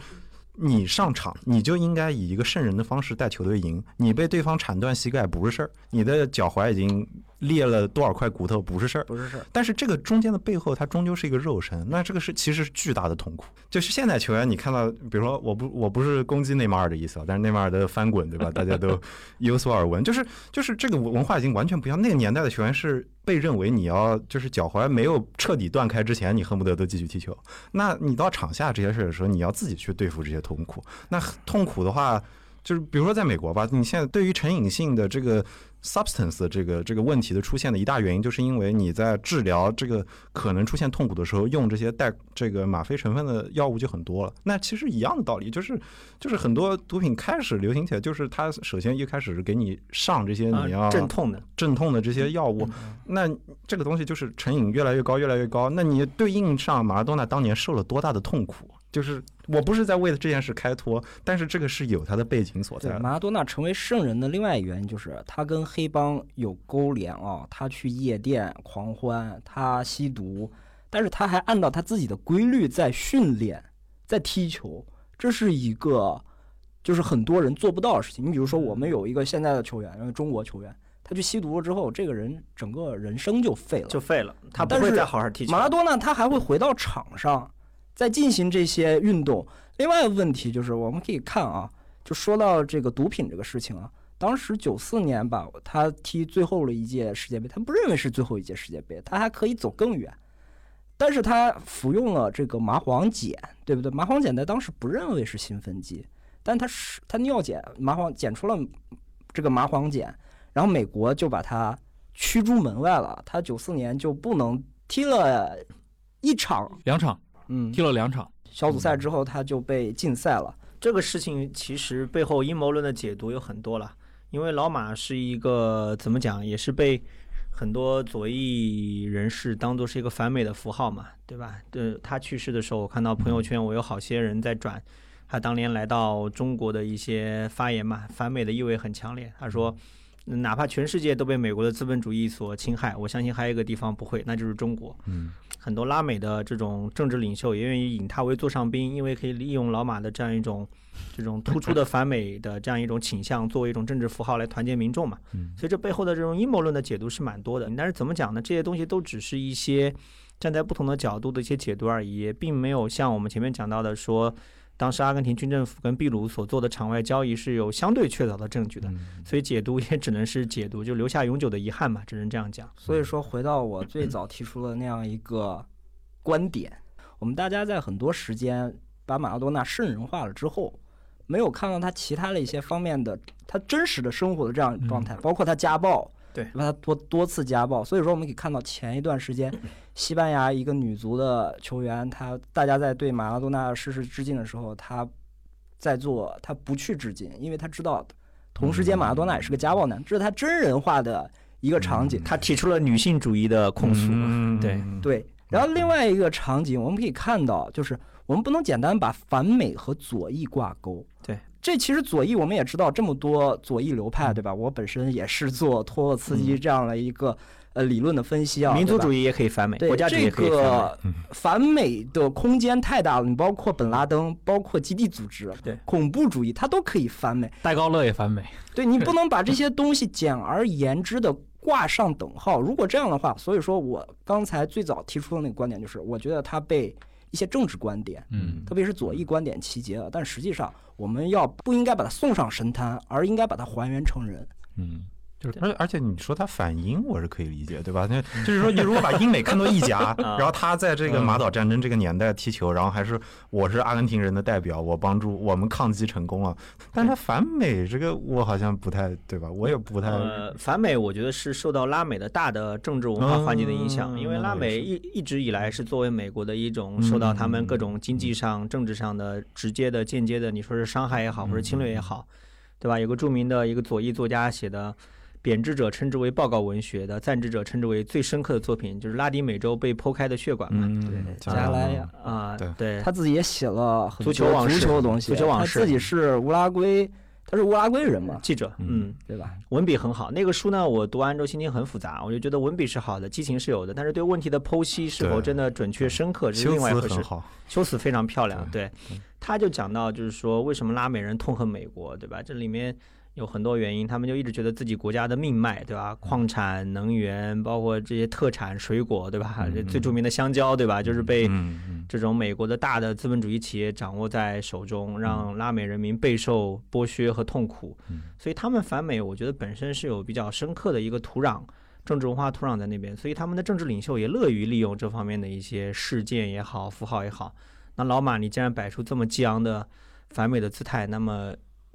你上场，你就应该以一个圣人的方式带球队赢。你被对方铲断膝盖不是事儿，你的脚踝已经裂了多少块骨头不是事儿，不是事儿。但是这个中间的背后，它终究是一个肉身，那这个是其实是巨大的痛苦。就是现在球员，你看到，比如说，我不我不是攻击内马尔的意思啊，但是内马尔的翻滚，对吧？大家都有所耳闻。就是就是这个文化已经完全不一样。那个年代的球员是。被认为你要就是脚踝没有彻底断开之前，你恨不得都继续踢球。那你到场下这些事儿的时候，你要自己去对付这些痛苦。那痛苦的话，就是比如说在美国吧，你现在对于成瘾性的这个。substance 这个这个问题的出现的一大原因，就是因为你在治疗这个可能出现痛苦的时候，用这些带这个吗啡成分的药物就很多了。那其实一样的道理，就是就是很多毒品开始流行起来，就是它首先一开始是给你上这些你要镇痛的镇痛的这些药物，那这个东西就是成瘾越来越高，越来越高。那你对应上马拉多纳当年受了多大的痛苦？就是我不是在为了这件事开脱，但是这个是有它的背景所在。马拉多纳成为圣人的另外一原因就是他跟黑帮有勾连啊，他去夜店狂欢，他吸毒，但是他还按照他自己的规律在训练，在踢球，这是一个就是很多人做不到的事情。你比如说，我们有一个现在的球员，中国球员，他去吸毒了之后，这个人整个人生就废了，就废了，他不会再好好踢球。马拉多纳他还会回到场上。在进行这些运动，另外一个问题就是，我们可以看啊，就说到这个毒品这个事情啊，当时九四年吧，他踢最后的一届世界杯，他不认为是最后一届世界杯，他还可以走更远。但是他服用了这个麻黄碱，对不对？麻黄碱在当时不认为是兴奋剂，但他是他尿检麻黄检出了这个麻黄碱，然后美国就把他驱逐门外了，他九四年就不能踢了一场，两场嗯，踢了两场，小组赛之后他就被禁赛了。这个事情其实背后阴谋论的解读有很多了，因为老马是一个怎么讲，也是被很多左翼人士当做是一个反美的符号嘛，对吧？对他去世的时候，我看到朋友圈我有好些人在转他当年来到中国的一些发言嘛，反美的意味很强烈。他说，哪怕全世界都被美国的资本主义所侵害，我相信还有一个地方不会，那就是中国。嗯，很多拉美的这种政治领袖也愿意引他为座上宾，因为可以利用老马的这样一种这种突出的反美的这样一种倾向，作为一种政治符号来团结民众嘛。嗯所以这背后的这种阴谋论的解读是蛮多的。但是怎么讲呢？这些东西都只是一些站在不同的角度的一些解读而已，也并没有像我们前面讲到的说，当时阿根廷军政府跟秘鲁所做的场外交易是有相对确凿的证据的。嗯所以解读也只能是解读，就留下永久的遗憾嘛，只能这样讲。所以说，回到我最早提出的那样一个观点，我们大家在很多时间把马拉多纳圣人化了之后，没有看到他其他的一些方面的他真实的生活的这样状态，包括他家暴，对吧？他多多次家暴，所以说我们可以看到前一段时间，西班牙一个女足的球员，她大家在对马拉多纳逝世致敬的时候，她在做，她不去致敬，因为她知道，同时间马拉多纳也是个家暴男，这是他真人化的一个场景。他提出了女性主义的控诉，嗯对，对，然后另外一个场景，我们可以看到，就是我们不能简单把反美和左翼挂钩。对，这其实左翼我们也知道这么多左翼流派，对吧？我本身也是做托洛茨基这样的一个呃理论的分析啊，民族主义也可以反美，对国家主义也这可以反美。个反美的空间太大了，你包括本拉登，包括基地组织，对恐怖主义，它都可以反美。戴高乐也反美，对你不能把这 些东西简而言之的挂上等号。如果这样的话，所以说我刚才最早提出的那个观点就是，我觉得他被一些政治观点，嗯特别是左翼观点集结了。但实际上，我们要不应该把它送上神坛，而应该把它还原成人。嗯，就是，而而且你说他反英，我是可以理解，对吧？那就是说，你如果把英美看作一家，然后他在这个马岛战争这个年代踢球，然后还是我是阿根廷人的代表，我帮助我们抗击成功了，但是他反美这个我好像不太对吧？我也不太呃，反美我觉得是受到拉美的大的政治文化环境的影响，嗯因为拉美一一直以来是作为美国的一种受到他们各种经济上、政治上的直接的、间接的，你说是伤害也好，或者侵略也好，对吧？有个著名的一个左翼作家写的。贬值者称之为报告文学的，赞之者称之为最深刻的作品，就是拉丁美洲被剖开的血管嘛。嗯，对加加莱亚啊、对对，他自己也写了很多足球往事足球的东西，足球往事他自己是乌拉圭，他是乌拉圭人嘛，记者，嗯对吧？文笔很好。那个书呢，我读完之后心情很复杂，我就觉得文笔是好的，激情是有的，但是对问题的剖析是否真的准确深刻，这是另外一回事。辞很好，修辞非常漂亮，对对，他就讲到就是说为什么拉美人痛恨美国，对吧？这里面有很多原因，他们就一直觉得自己国家的命脉，对吧？矿产、能源，包括这些特产、水果，对吧？这最著名的香蕉，对吧？就是被这种美国的大的资本主义企业掌握在手中，让拉美人民备受剥削和痛苦嗯。所以他们反美，我觉得本身是有比较深刻的一个土壤。政治文化土壤在那边，所以他们的政治领袖也乐于利用这方面的一些事件也好、符号也好。那老马，你既然摆出这么激昂的反美的姿态，那么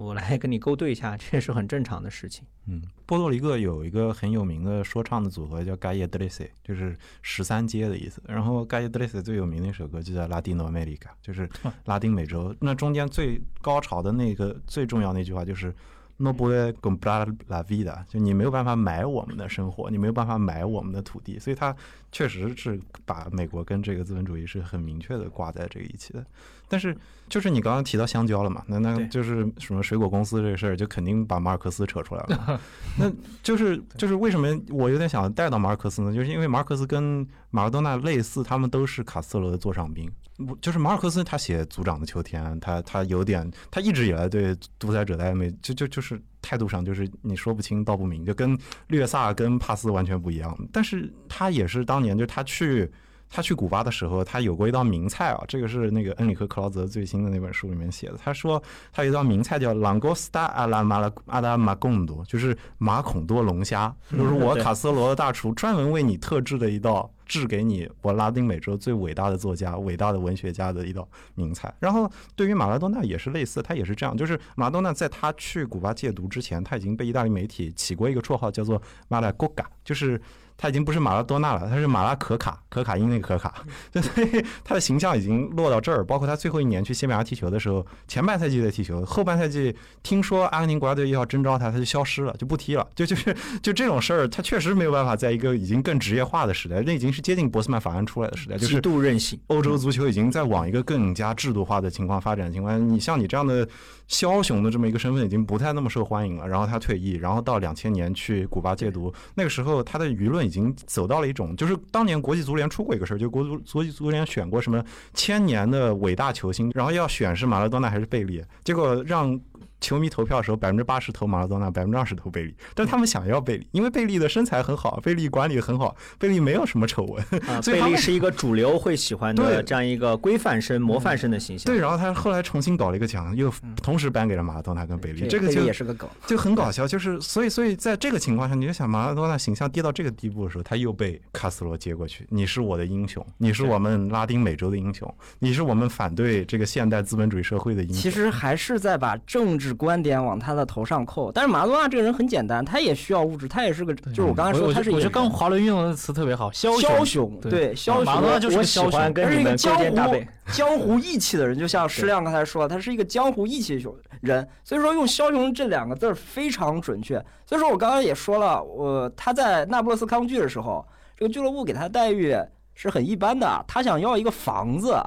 我来跟你勾兑一下，这也是很正常的事情。嗯，波多黎各有一个很有名的说唱的组合叫 Gaye d r e s e 就是十三街的意思。然后 Gaye d r e s e 最有名的一首歌就叫《拉丁美 a 就是 拉丁美洲。那中间最高潮的那个最重要那句话就是 No puede comprar la vida，就你没有办法买我们的生活，你没有办法买我们的土地。所以他确实是把美国跟这个资本主义是很明确的挂在这个一起的。但是就是你刚刚提到香蕉了嘛，那那就是什么水果公司这个事儿，就肯定把马尔克斯扯出来了。那就是就是为什么我有点想带到马尔克斯呢？就是因为马尔克斯跟马拉多纳类似，他们都是卡斯特罗的座上宾。不就是马尔克斯他写《组长的秋天》，他他有点，他一直以来对独裁者的暧昧，就就就是态度上就是你说不清道不明，就跟略萨跟帕斯完全不一样。但是他也是当年就是他去他去古巴的时候，他有过一道名菜啊，这个是那个恩里克·克劳泽最新的那本书里面写的。他说他有一道名菜叫 “langosta a la ma 阿达马贡多”，就是马孔多龙虾，就是我卡斯罗的大厨专门为你特制的一道。制给你，我拉丁美洲最伟大的作家、伟大的文学家的一道名菜。然后对于马拉多纳也是类似，他也是这样，就是马拉多纳在他去古巴戒毒之前，他已经被意大利媒体起过一个绰号，叫做马拉戈嘎，就是。他已经不是马拉多纳了，他是马拉可卡，可卡因那个可卡，所以他的形象已经落到这儿。包括他最后一年去西班牙踢球的时候，前半赛季在踢球，后半赛季听说阿根廷国家队又要征召他，他就消失了，就不踢了。就就是就这种事儿，他确实没有办法在一个已经更职业化的时代，那已经是接近博斯曼法案出来的时代，就是极度任性。欧洲足球已经在往一个更加制度化的情况发展的情况，你像你这样的枭雄的这么一个身份，已经不太那么受欢迎了。然后他退役，然后到两千年去古巴戒毒，那个时候他的舆论已经走到了。一种就是当年国际足联出过一个事儿，就国足国际足联选过什么千年的伟大球星，然后要选是马拉多纳还是贝利，结果让。球迷投票的时候，百分之八十投马拉多纳，百分之二十投贝利。但他们想要贝利，因为贝利的身材很好，贝利管理很好，贝利没有什么丑闻。贝利是一个主流会喜欢的这样一个规范身、模范身的形象。对，然后他后来重新搞了一个奖，又同时颁给了马拉多纳跟贝利。这个就也是个梗，就很搞笑。就是所以，所以在这个情况下，你就想马拉多纳形象跌到这个地步的时候，他又被卡斯罗接过去。你是我的英雄，你是我们拉丁美洲的英雄，你是我们反对这个现代资本主义社会的英雄。其实还是在把政治观点往他。的头上扣，但是马拉多纳这个人很简单，他也需要物质，他也是个，就是我刚才说，他是我觉得刚华伦运用的词特别好，枭雄，对，枭雄，马拉多纳就是枭雄，他是一个江湖江湖义气的人，就像施亮刚才说，他是一个江湖义气的人，所以说用枭雄这两个字非常准确。所以说我刚刚也说了，我他在那不勒斯康剧的时候，这个俱乐部给他待遇是很一般的，他想要一个房子。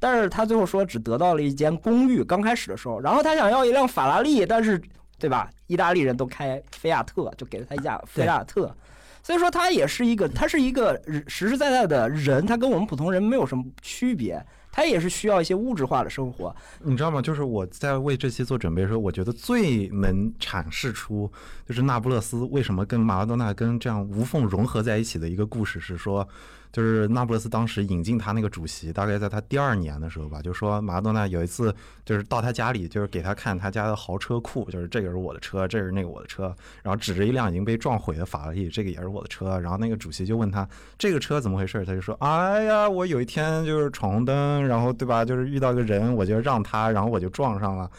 但是他最后说只得到了一间公寓。刚开始的时候，然后他想要一辆法拉利，但是，对吧？意大利人都开菲亚特，就给了他一架菲亚特。所以说他也是一个，他是一个实实在在的人，他跟我们普通人没有什么区别。他也是需要一些物质化的生活。你知道吗？就是我在为这期做准备的时候，我觉得最能阐释出就是那不勒斯为什么跟马拉多纳跟这样无缝融合在一起的一个故事是说。就是那不勒斯当时引进他那个主席，大概在他第二年的时候吧，就说马拉多纳有一次就是到他家里，就是给他看他家的豪车库，就是这个是我的车，这是那个我的车，然后指着一辆已经被撞毁的法拉利，这个也是我的车，然后那个主席就问他这个车怎么回事，他就说，哎呀，我有一天就是闯红灯，然后对吧，就是遇到个人，我就让他，然后我就撞上了。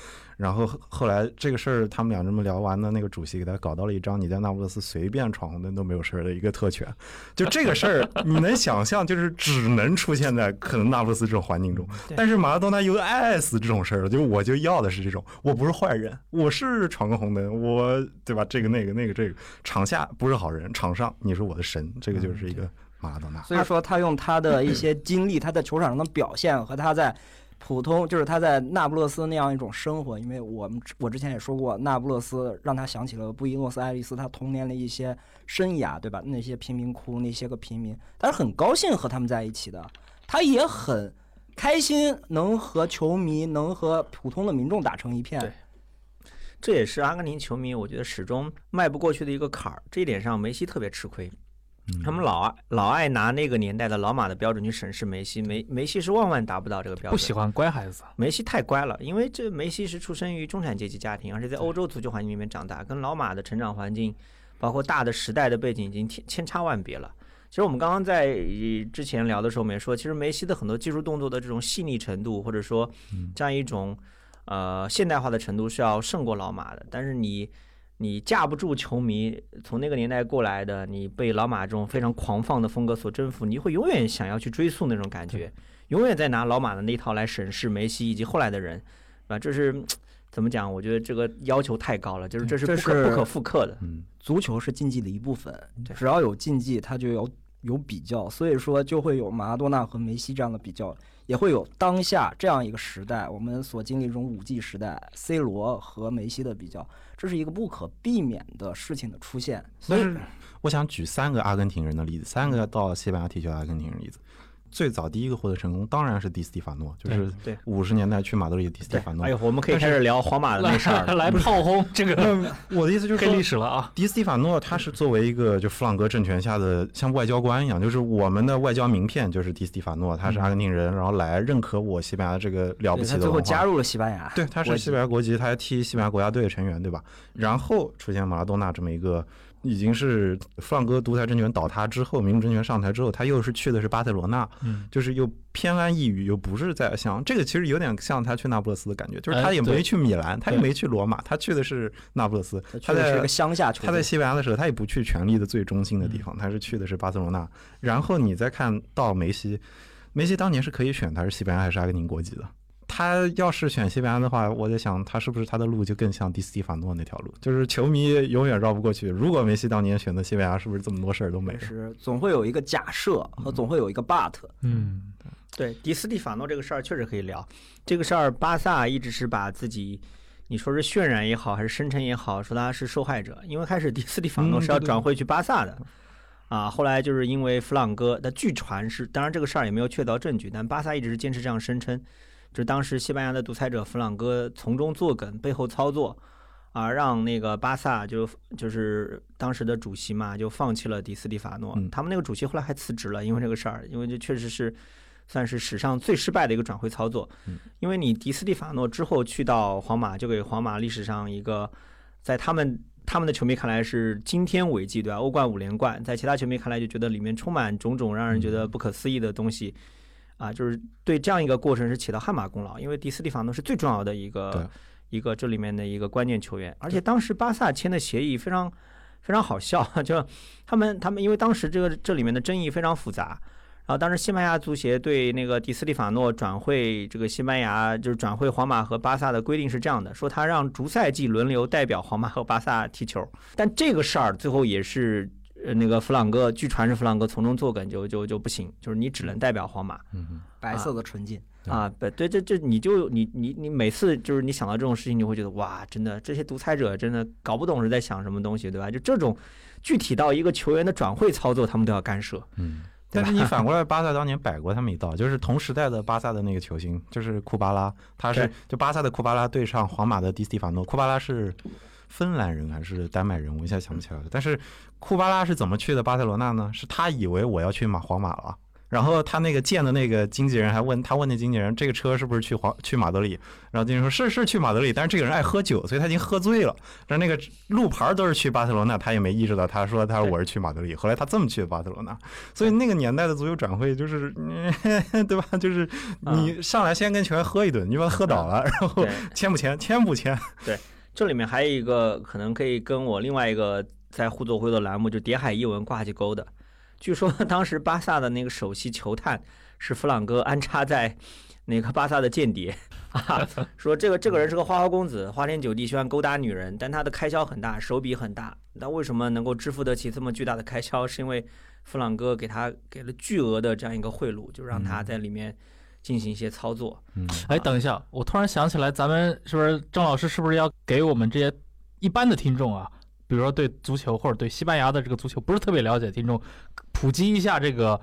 然后后来这个事儿，他们俩这么聊完呢，那个主席给他搞到了一张你在那不勒斯随便闯红灯都没有事儿的一个特权。就这个事儿，你能想象，就是只能出现在可能那不勒斯这种环境中。但是马拉多纳又爱死这种事儿了，就我就要的是这种，我不是坏人，我是闯个红灯，我对吧？这个那个那个这个，场下不是好人，场上你是我的神，这个就是一个马拉多纳。所以说他用他的一些经历，他在球场上的表现和他在。普通就是他在那不勒斯那样一种生活，因为我们我之前也说过，那不勒斯让他想起了布宜诺斯艾利斯他童年的一些生涯，对吧？那些贫民窟，那些个平民，他是很高兴和他们在一起的，他也很开心能和球迷，能和普通的民众打成一片。这也是阿根廷球迷我觉得始终迈不过去的一个坎儿，这一点上梅西特别吃亏。他们老爱老爱拿那个年代的老马的标准去审视梅西，梅梅西是万万达不到这个标准。不喜欢乖孩子，梅西太乖了，因为这梅西是出生于中产阶级家庭，而且在欧洲足球环境里面长大，跟老马的成长环境，包括大的时代的背景已经千千差万别了。其实我们刚刚在之前聊的时候，我们也说，其实梅西的很多技术动作的这种细腻程度，或者说这样一种呃现代化的程度是要胜过老马的，但是你。你架不住球迷从那个年代过来的，你被老马这种非常狂放的风格所征服，你会永远想要去追溯那种感觉，永远在拿老马的那套来审视梅西以及后来的人，啊，这是怎么讲？我觉得这个要求太高了，就是这是不可不可复刻的。嗯，足球是竞技的一部分，只要有竞技，它就有有比较，所以说就会有马拉多纳和梅西这样的比较。也会有当下这样一个时代，我们所经历这种五 G 时代，C 罗和梅西的比较，这是一个不可避免的事情的出现。所以，我想举三个阿根廷人的例子，三个到西班牙踢球阿根廷人例子。最早第一个获得成功当然是迪斯蒂法诺，就是对五十年代去马德里的迪斯蒂对法，诺哎。呦，我们可以开始聊皇马的那事儿了。来炮轰 这个我的意思就是黑历，史了啊！迪斯蒂法诺他是作为一个就弗朗哥政权下的像外交官一样，就是我们的外交名片就是迪斯蒂法诺，他是阿根廷人，然后来认可我西班牙这个了不对他最后。加入了西班牙，对，他是西班牙国籍，他还踢西班牙国家队的成员，对吧？然后出现马拉多纳这么一个，已经是弗朗哥独裁政权倒塌之后，民主政权上台之后，他又是去的是巴塞罗那，嗯，就是又偏安一隅，又不是在像这个，其实有点像他去那不勒斯的感觉，就是他也没去米兰，他也没去罗马，他去的是那不勒斯，他他在乡下球他在。西班牙的时候，他也不去权力的最中心的地嗯方，他是去的是巴塞罗那。然后你再看到梅西，梅西当年是可以选他是西班牙还是阿根廷国籍的。他要是选西班牙的话，我在想他是不是他的路就更像迪斯蒂法诺那条路，就是球迷永远绕不过去。如果梅西当年选择西班牙，是不是这么多事儿都没了？是总会有一个假设和总会有一个 but，嗯，对，迪斯蒂法诺这个事儿确实可以聊。这个事儿，巴萨一直是把自己，你说是渲染也好，还是声称也好，说他是受害者。因为开始迪斯蒂法诺是要转会去巴萨的，啊，后来就是因为弗朗哥的据传是，当然这个事儿也没有确凿证据，但巴萨一直是坚持这样声称，就是当时西班牙的独裁者弗朗哥从中作梗，背后操作。啊，让那个巴萨就就是当时的主席嘛，就放弃了迪斯蒂法诺。嗯他们那个主席后来还辞职了，因为这个事儿，因为这确实是算是史上最失败的一个转会操作。嗯因为你迪斯蒂法诺之后去到皇马，就给皇马历史上一个在他们他们的球迷看来是惊天伟绩，对吧？欧冠五连冠，在其他球迷看来就觉得里面充满种种让人觉得不可思议的东西。啊，就是对这样一个过程是起到汗马功劳，因为迪斯蒂法诺是最重要的一个一个这里面的一个关键球员，而且当时巴萨签的协议非常非常好笑，就他们他们因为当时这个这里面的争议非常复杂，然后当时西班牙足协对那个迪斯蒂法诺转会这个西班牙就是转会皇马和巴萨的规定是这样的，说他让逐赛季轮流代表皇马和巴萨踢球，但这个事儿最后也是。呃，那个弗朗哥，据传是弗朗哥从中作梗，就就就不行，就是你只能代表皇马。白色的纯净。啊，对对，这这你就你你你每次就是你想到这种事情，你会觉得哇，真的这些独裁者真的搞不懂是在想什么东西，对吧？就这种具体到一个球员的转会操作，他们都要干涉。嗯。但是你 反过来，巴萨当年摆过他们一道，就是同时代的巴萨的那个球星，就是库巴拉，他是就巴萨的库巴拉对上皇马的迪斯蒂法诺，库巴拉是芬兰人还是丹麦人，我一下想不起来了。但是库巴拉是怎么去的巴塞罗那呢？是他以为我要去马皇马了。然后他那个见的那个经纪人还问他问那经纪人这个车是不是去皇去马德里？然后经纪人说是是去马德里，但是这个人爱喝酒，所以他已经喝醉了。然后那个路牌都是去巴塞罗那，他也没意识到。他说他说我是去马德里，后来他这么去的巴塞罗那。所以那个年代的足球转会就是，嗯 对吧？就是你上来先跟球员喝一顿，你把他喝倒了，然后，签不签？签不签？这里面还有一个可能可以跟我另外一个在互作会的栏目就谍海译文挂起钩的。据说当时巴萨的那个首席球探是弗朗哥安插在那个巴萨的间谍啊，说这个这个人是个花花公子，花天酒地，喜欢勾搭女人，但他的开销很大，手笔很大。那为什么能够支付得起这么巨大的开销？是因为弗朗哥给他给了巨额的这样一个贿赂，就让他在里面进行一些操作。嗯，哎，等一下，我突然想起来，咱们是不是郑老师是不是要给我们这些一般的听众啊，比如说对足球或者对西班牙的这个足球不是特别了解的听众，普及一下这个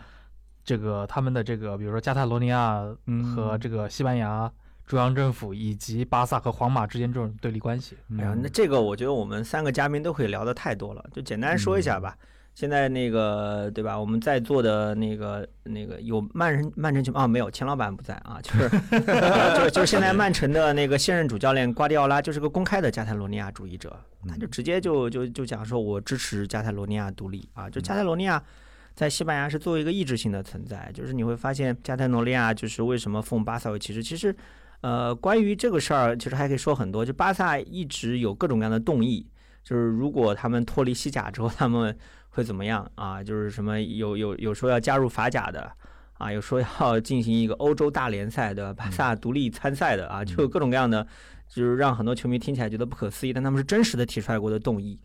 这个他们的这个，比如说加泰罗尼亚嗯和这个西班牙中央政府以及巴萨和皇马之间这种对立关系。哎呀，那这个我觉得我们三个嘉宾都可以聊的太多了，就简单说一下吧。现在那个对吧？我们在座的那个那个有曼城曼城球啊，没有，钱老板不在啊，就是、呃就是就是现在曼城的那个现任主教练瓜迪奥拉就是个公开的加泰罗尼亚主义者，他就直接就就就讲说我支持加泰罗尼亚独立啊，就加泰罗尼亚。在西班牙是作为一个意志性的存在，就是你会发现加泰罗尼亚就是为什么奉巴萨为骑士，其实呃，关于这个事儿，其实还可以说很多。就巴萨一直有各种各样的动议，就是如果他们脱离西甲之后，他们会怎么样啊？就是什么有有有说要加入法甲的啊，有说要进行一个欧洲大联赛的巴萨独立参赛的啊，就有各种各样的，就是让很多球迷听起来觉得不可思议，但他们是真实的提出来过的动议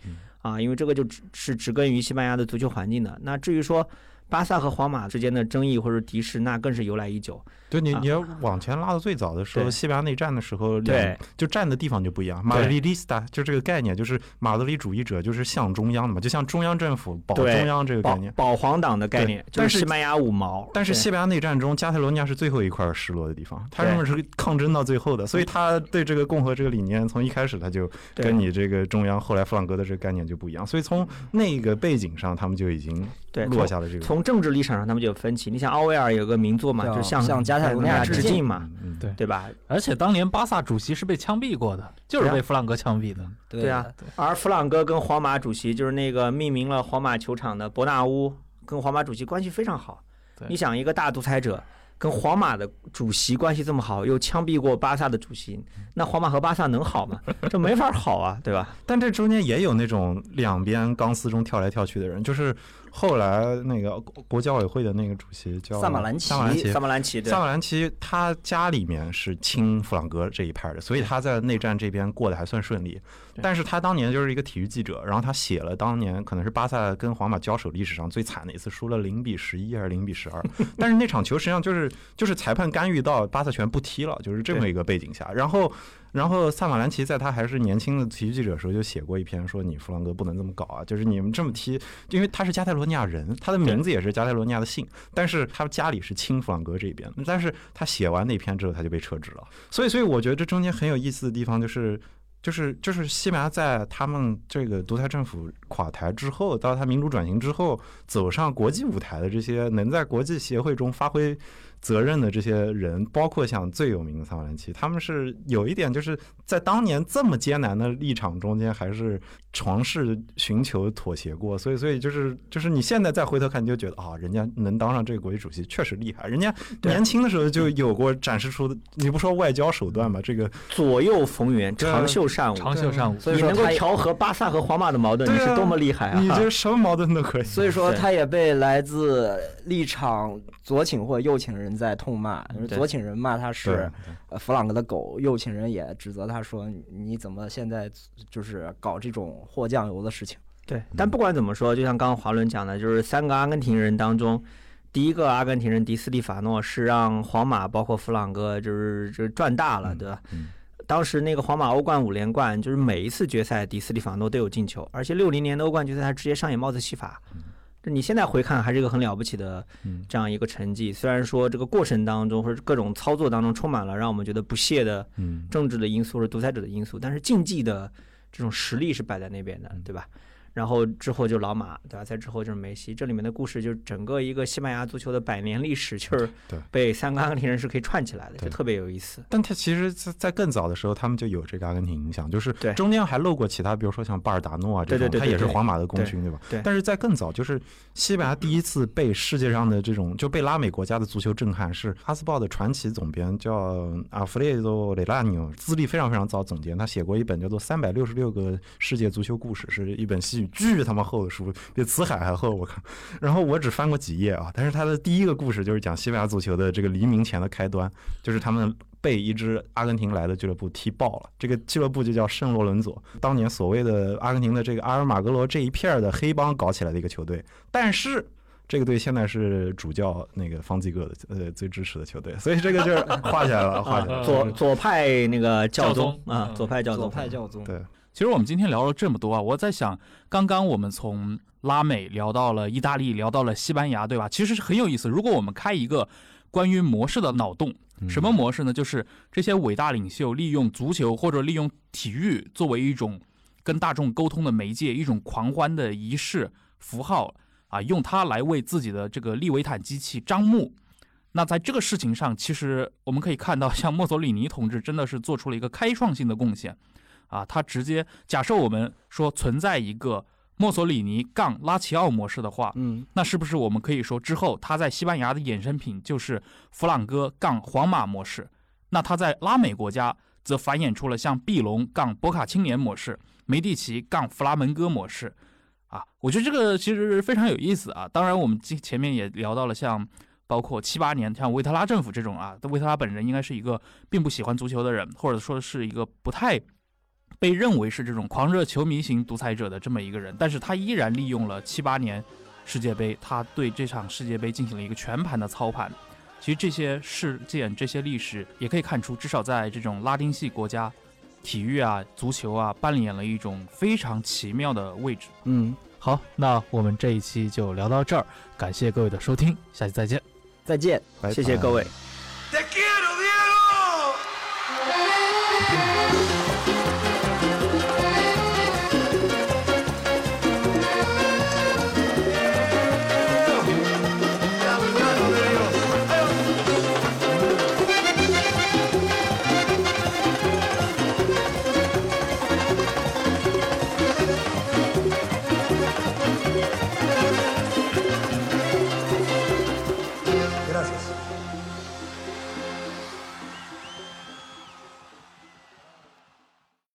啊，因为这个就只是植根于西班牙的足球环境的。那至于说。巴萨和皇马之间的争议或者敌视，那更是由来已久。对你啊，你要往前拉到最早的时候，西班牙内战的时候，对，就站的地方就不一样。马德里 lista 就这个概念，就是马德里主义者就是向中央的嘛，就像中央政府保中央这个概念。保皇党的概念，但是是西班牙五毛。但是西班牙内战中，加泰罗尼亚是最后一块失落的地方，他对认为是抗争到最后的，所以他对这个共和这个理念从一开始他就跟你这个中央后来弗朗哥的这个概念就不一样，所以从那个背景上，他们就已经对落下了这个。从政治立场上，他们就有分歧。你想奥威尔有个名作嘛，叫就向向加泰罗尼亚致敬嘛，对对吧？而且当年巴萨主席是被枪毙过的，就是被弗朗哥枪毙的。对啊，而弗朗哥跟皇马主席就是那个命名了皇马球场的伯纳乌，跟皇马主席关系非常好。你想，一个大独裁者跟皇马的主席关系这么好，又枪毙过巴萨的主席，那皇马和巴萨能好吗？这没法好啊，对吧？但这中间也有那种两边钢丝中跳来跳去的人，就是后来那个国际奥委会的那个主席叫萨马兰奇萨马兰奇萨马兰奇萨马兰奇他家里面是亲弗朗哥这一派的，所以他在内战这边过得还算顺利。但是他当年就是一个体育记者，然后他写了当年可能是巴萨跟皇马交手历史上最惨的一次，输了零比十一还是零比十二。但是那场球实际上就是就是裁判干预到巴萨全不踢了，就是这么一个背景下，然后。然后萨马兰奇在他还是年轻的体育记者的时候就写过一篇，说你弗朗哥不能这么搞啊，就是你们这么踢，因为他是加泰罗尼亚人，他的名字也是加泰罗尼亚的姓，但是他家里是亲弗朗哥这边，但是他写完那篇之后他就被撤职了，所以所以我觉得这中间很有意思的地方就是。就是就是西班牙在他们这个独裁政府垮台之后，到他民主转型之后，走上国际舞台的这些能在国际协会中发挥责任的这些人，包括像最有名的萨马兰奇，他们是有一点就是在当年这么艰难的立场中间，还是尝试寻求妥协过。所以，所以就是就是你现在再回头看，你就觉得啊，人家能当上这个国际主席确实厉害。人家年轻的时候就有过展示出的，你不说外交手段吧，这个左右逢源，长袖善舞。长袖善舞，你能够所以说他也调和巴萨和皇马的矛盾，你是多么厉害啊！你这什么矛盾都可以。所以说他也被来自立场左倾或右倾的人在痛骂，就是左倾人骂他是呃弗朗哥的狗，右倾人也指责他说你你怎么现在就是搞这种货酱油的事情。对，但不管怎么说，就像刚刚华伦讲的，就是三个阿根廷人当中，第一个阿根廷人迪斯蒂法诺是让皇马包括弗朗哥就是就是赚大了，对吧？嗯当时那个皇马欧冠五连冠，就是每一次决赛迪斯蒂法诺都有进球，而且六零年的欧冠决赛他直接上演帽子戏法。这你现在回看还是一个很了不起的嗯。这样一个成绩，虽然说这个过程当中或者各种操作当中充满了让我们觉得不屑的嗯，政治的因素或者独裁者的因素，但是竞技的这种实力是摆在那边的，对吧？然后之后就老马，对吧？再之后就是梅西，这里面的故事就是整个一个西班牙足球的百年历史，就是对被三个阿根廷人是可以串起来的，就特别有意思。但他其实在，在更早的时候，他们就有这个阿根廷影响，就是对中间还漏过其他，比如说像巴尔达诺啊这种，对对对对对他也是皇马的功勋，对吧？对但是在更早，就是西班牙第一次被世界上的这种就被拉美国家的足球震撼，是《哈斯报》的传奇总编叫阿弗雷多·雷拉纽，资历非常非常早，总监他写过一本叫做《三百六十六个世界足球故事》，是一本西语巨他妈厚的书，比辞海还厚，我靠！然后我只翻过几页啊，但是他的第一个故事就是讲西班牙足球的这个黎明前的开端，就是他们被一支阿根廷来的俱乐部踢爆了。这个俱乐部就叫圣罗伦佐，当年所谓的阿根廷的这个阿尔马格罗这一片的黑帮搞起来的一个球队，但是。这个队现在是主教那个方济各的呃最支持的球队，所以这个就是画起来了，画起来了。左左派那个教教宗啊，左派教宗，左派教宗，对，其实我们今天聊了这么多啊，我在想，刚刚我们从拉美聊到了意大利，聊到了西班牙，对吧？其实是很有意思。如果我们开一个关于模式的脑洞，嗯什么模式呢？就是这些伟大领袖利用足球或者利用体育作为一种跟大众沟通的媒介，一种狂欢的仪式符号啊，用它来为自己的这个利维坦机器张目。那在这个事情上，其实我们可以看到，像墨索里尼同志真的是做出了一个开创性的贡献，啊，他直接假设我们说存在一个墨索里尼杠拉齐奥模式的话，嗯，那是不是我们可以说之后他在西班牙的衍生品就是弗朗哥杠皇马模式？那他在拉美国家则繁衍出了像碧龙杠博卡青年模式、梅蒂奇杠弗拉门戈模式。啊，我觉得这个其实非常有意思啊。当然，我们前前面也聊到了像。包括七八年，像维特拉政府这种啊，维特拉本人应该是一个并不喜欢足球的人，或者说是一个不太被认为是这种狂热球迷型独裁者的这么一个人，但是他依然利用了七八年世界杯。他对这场世界杯进行了一个全盘的操盘。其实这些事件、这些历史也可以看出，至少在这种拉丁系国家，体育啊、足球啊，扮演了一种非常奇妙的位置。嗯，好，那我们这一期就聊到这儿，感谢各位的收听，下期再见，再见，谢谢各位。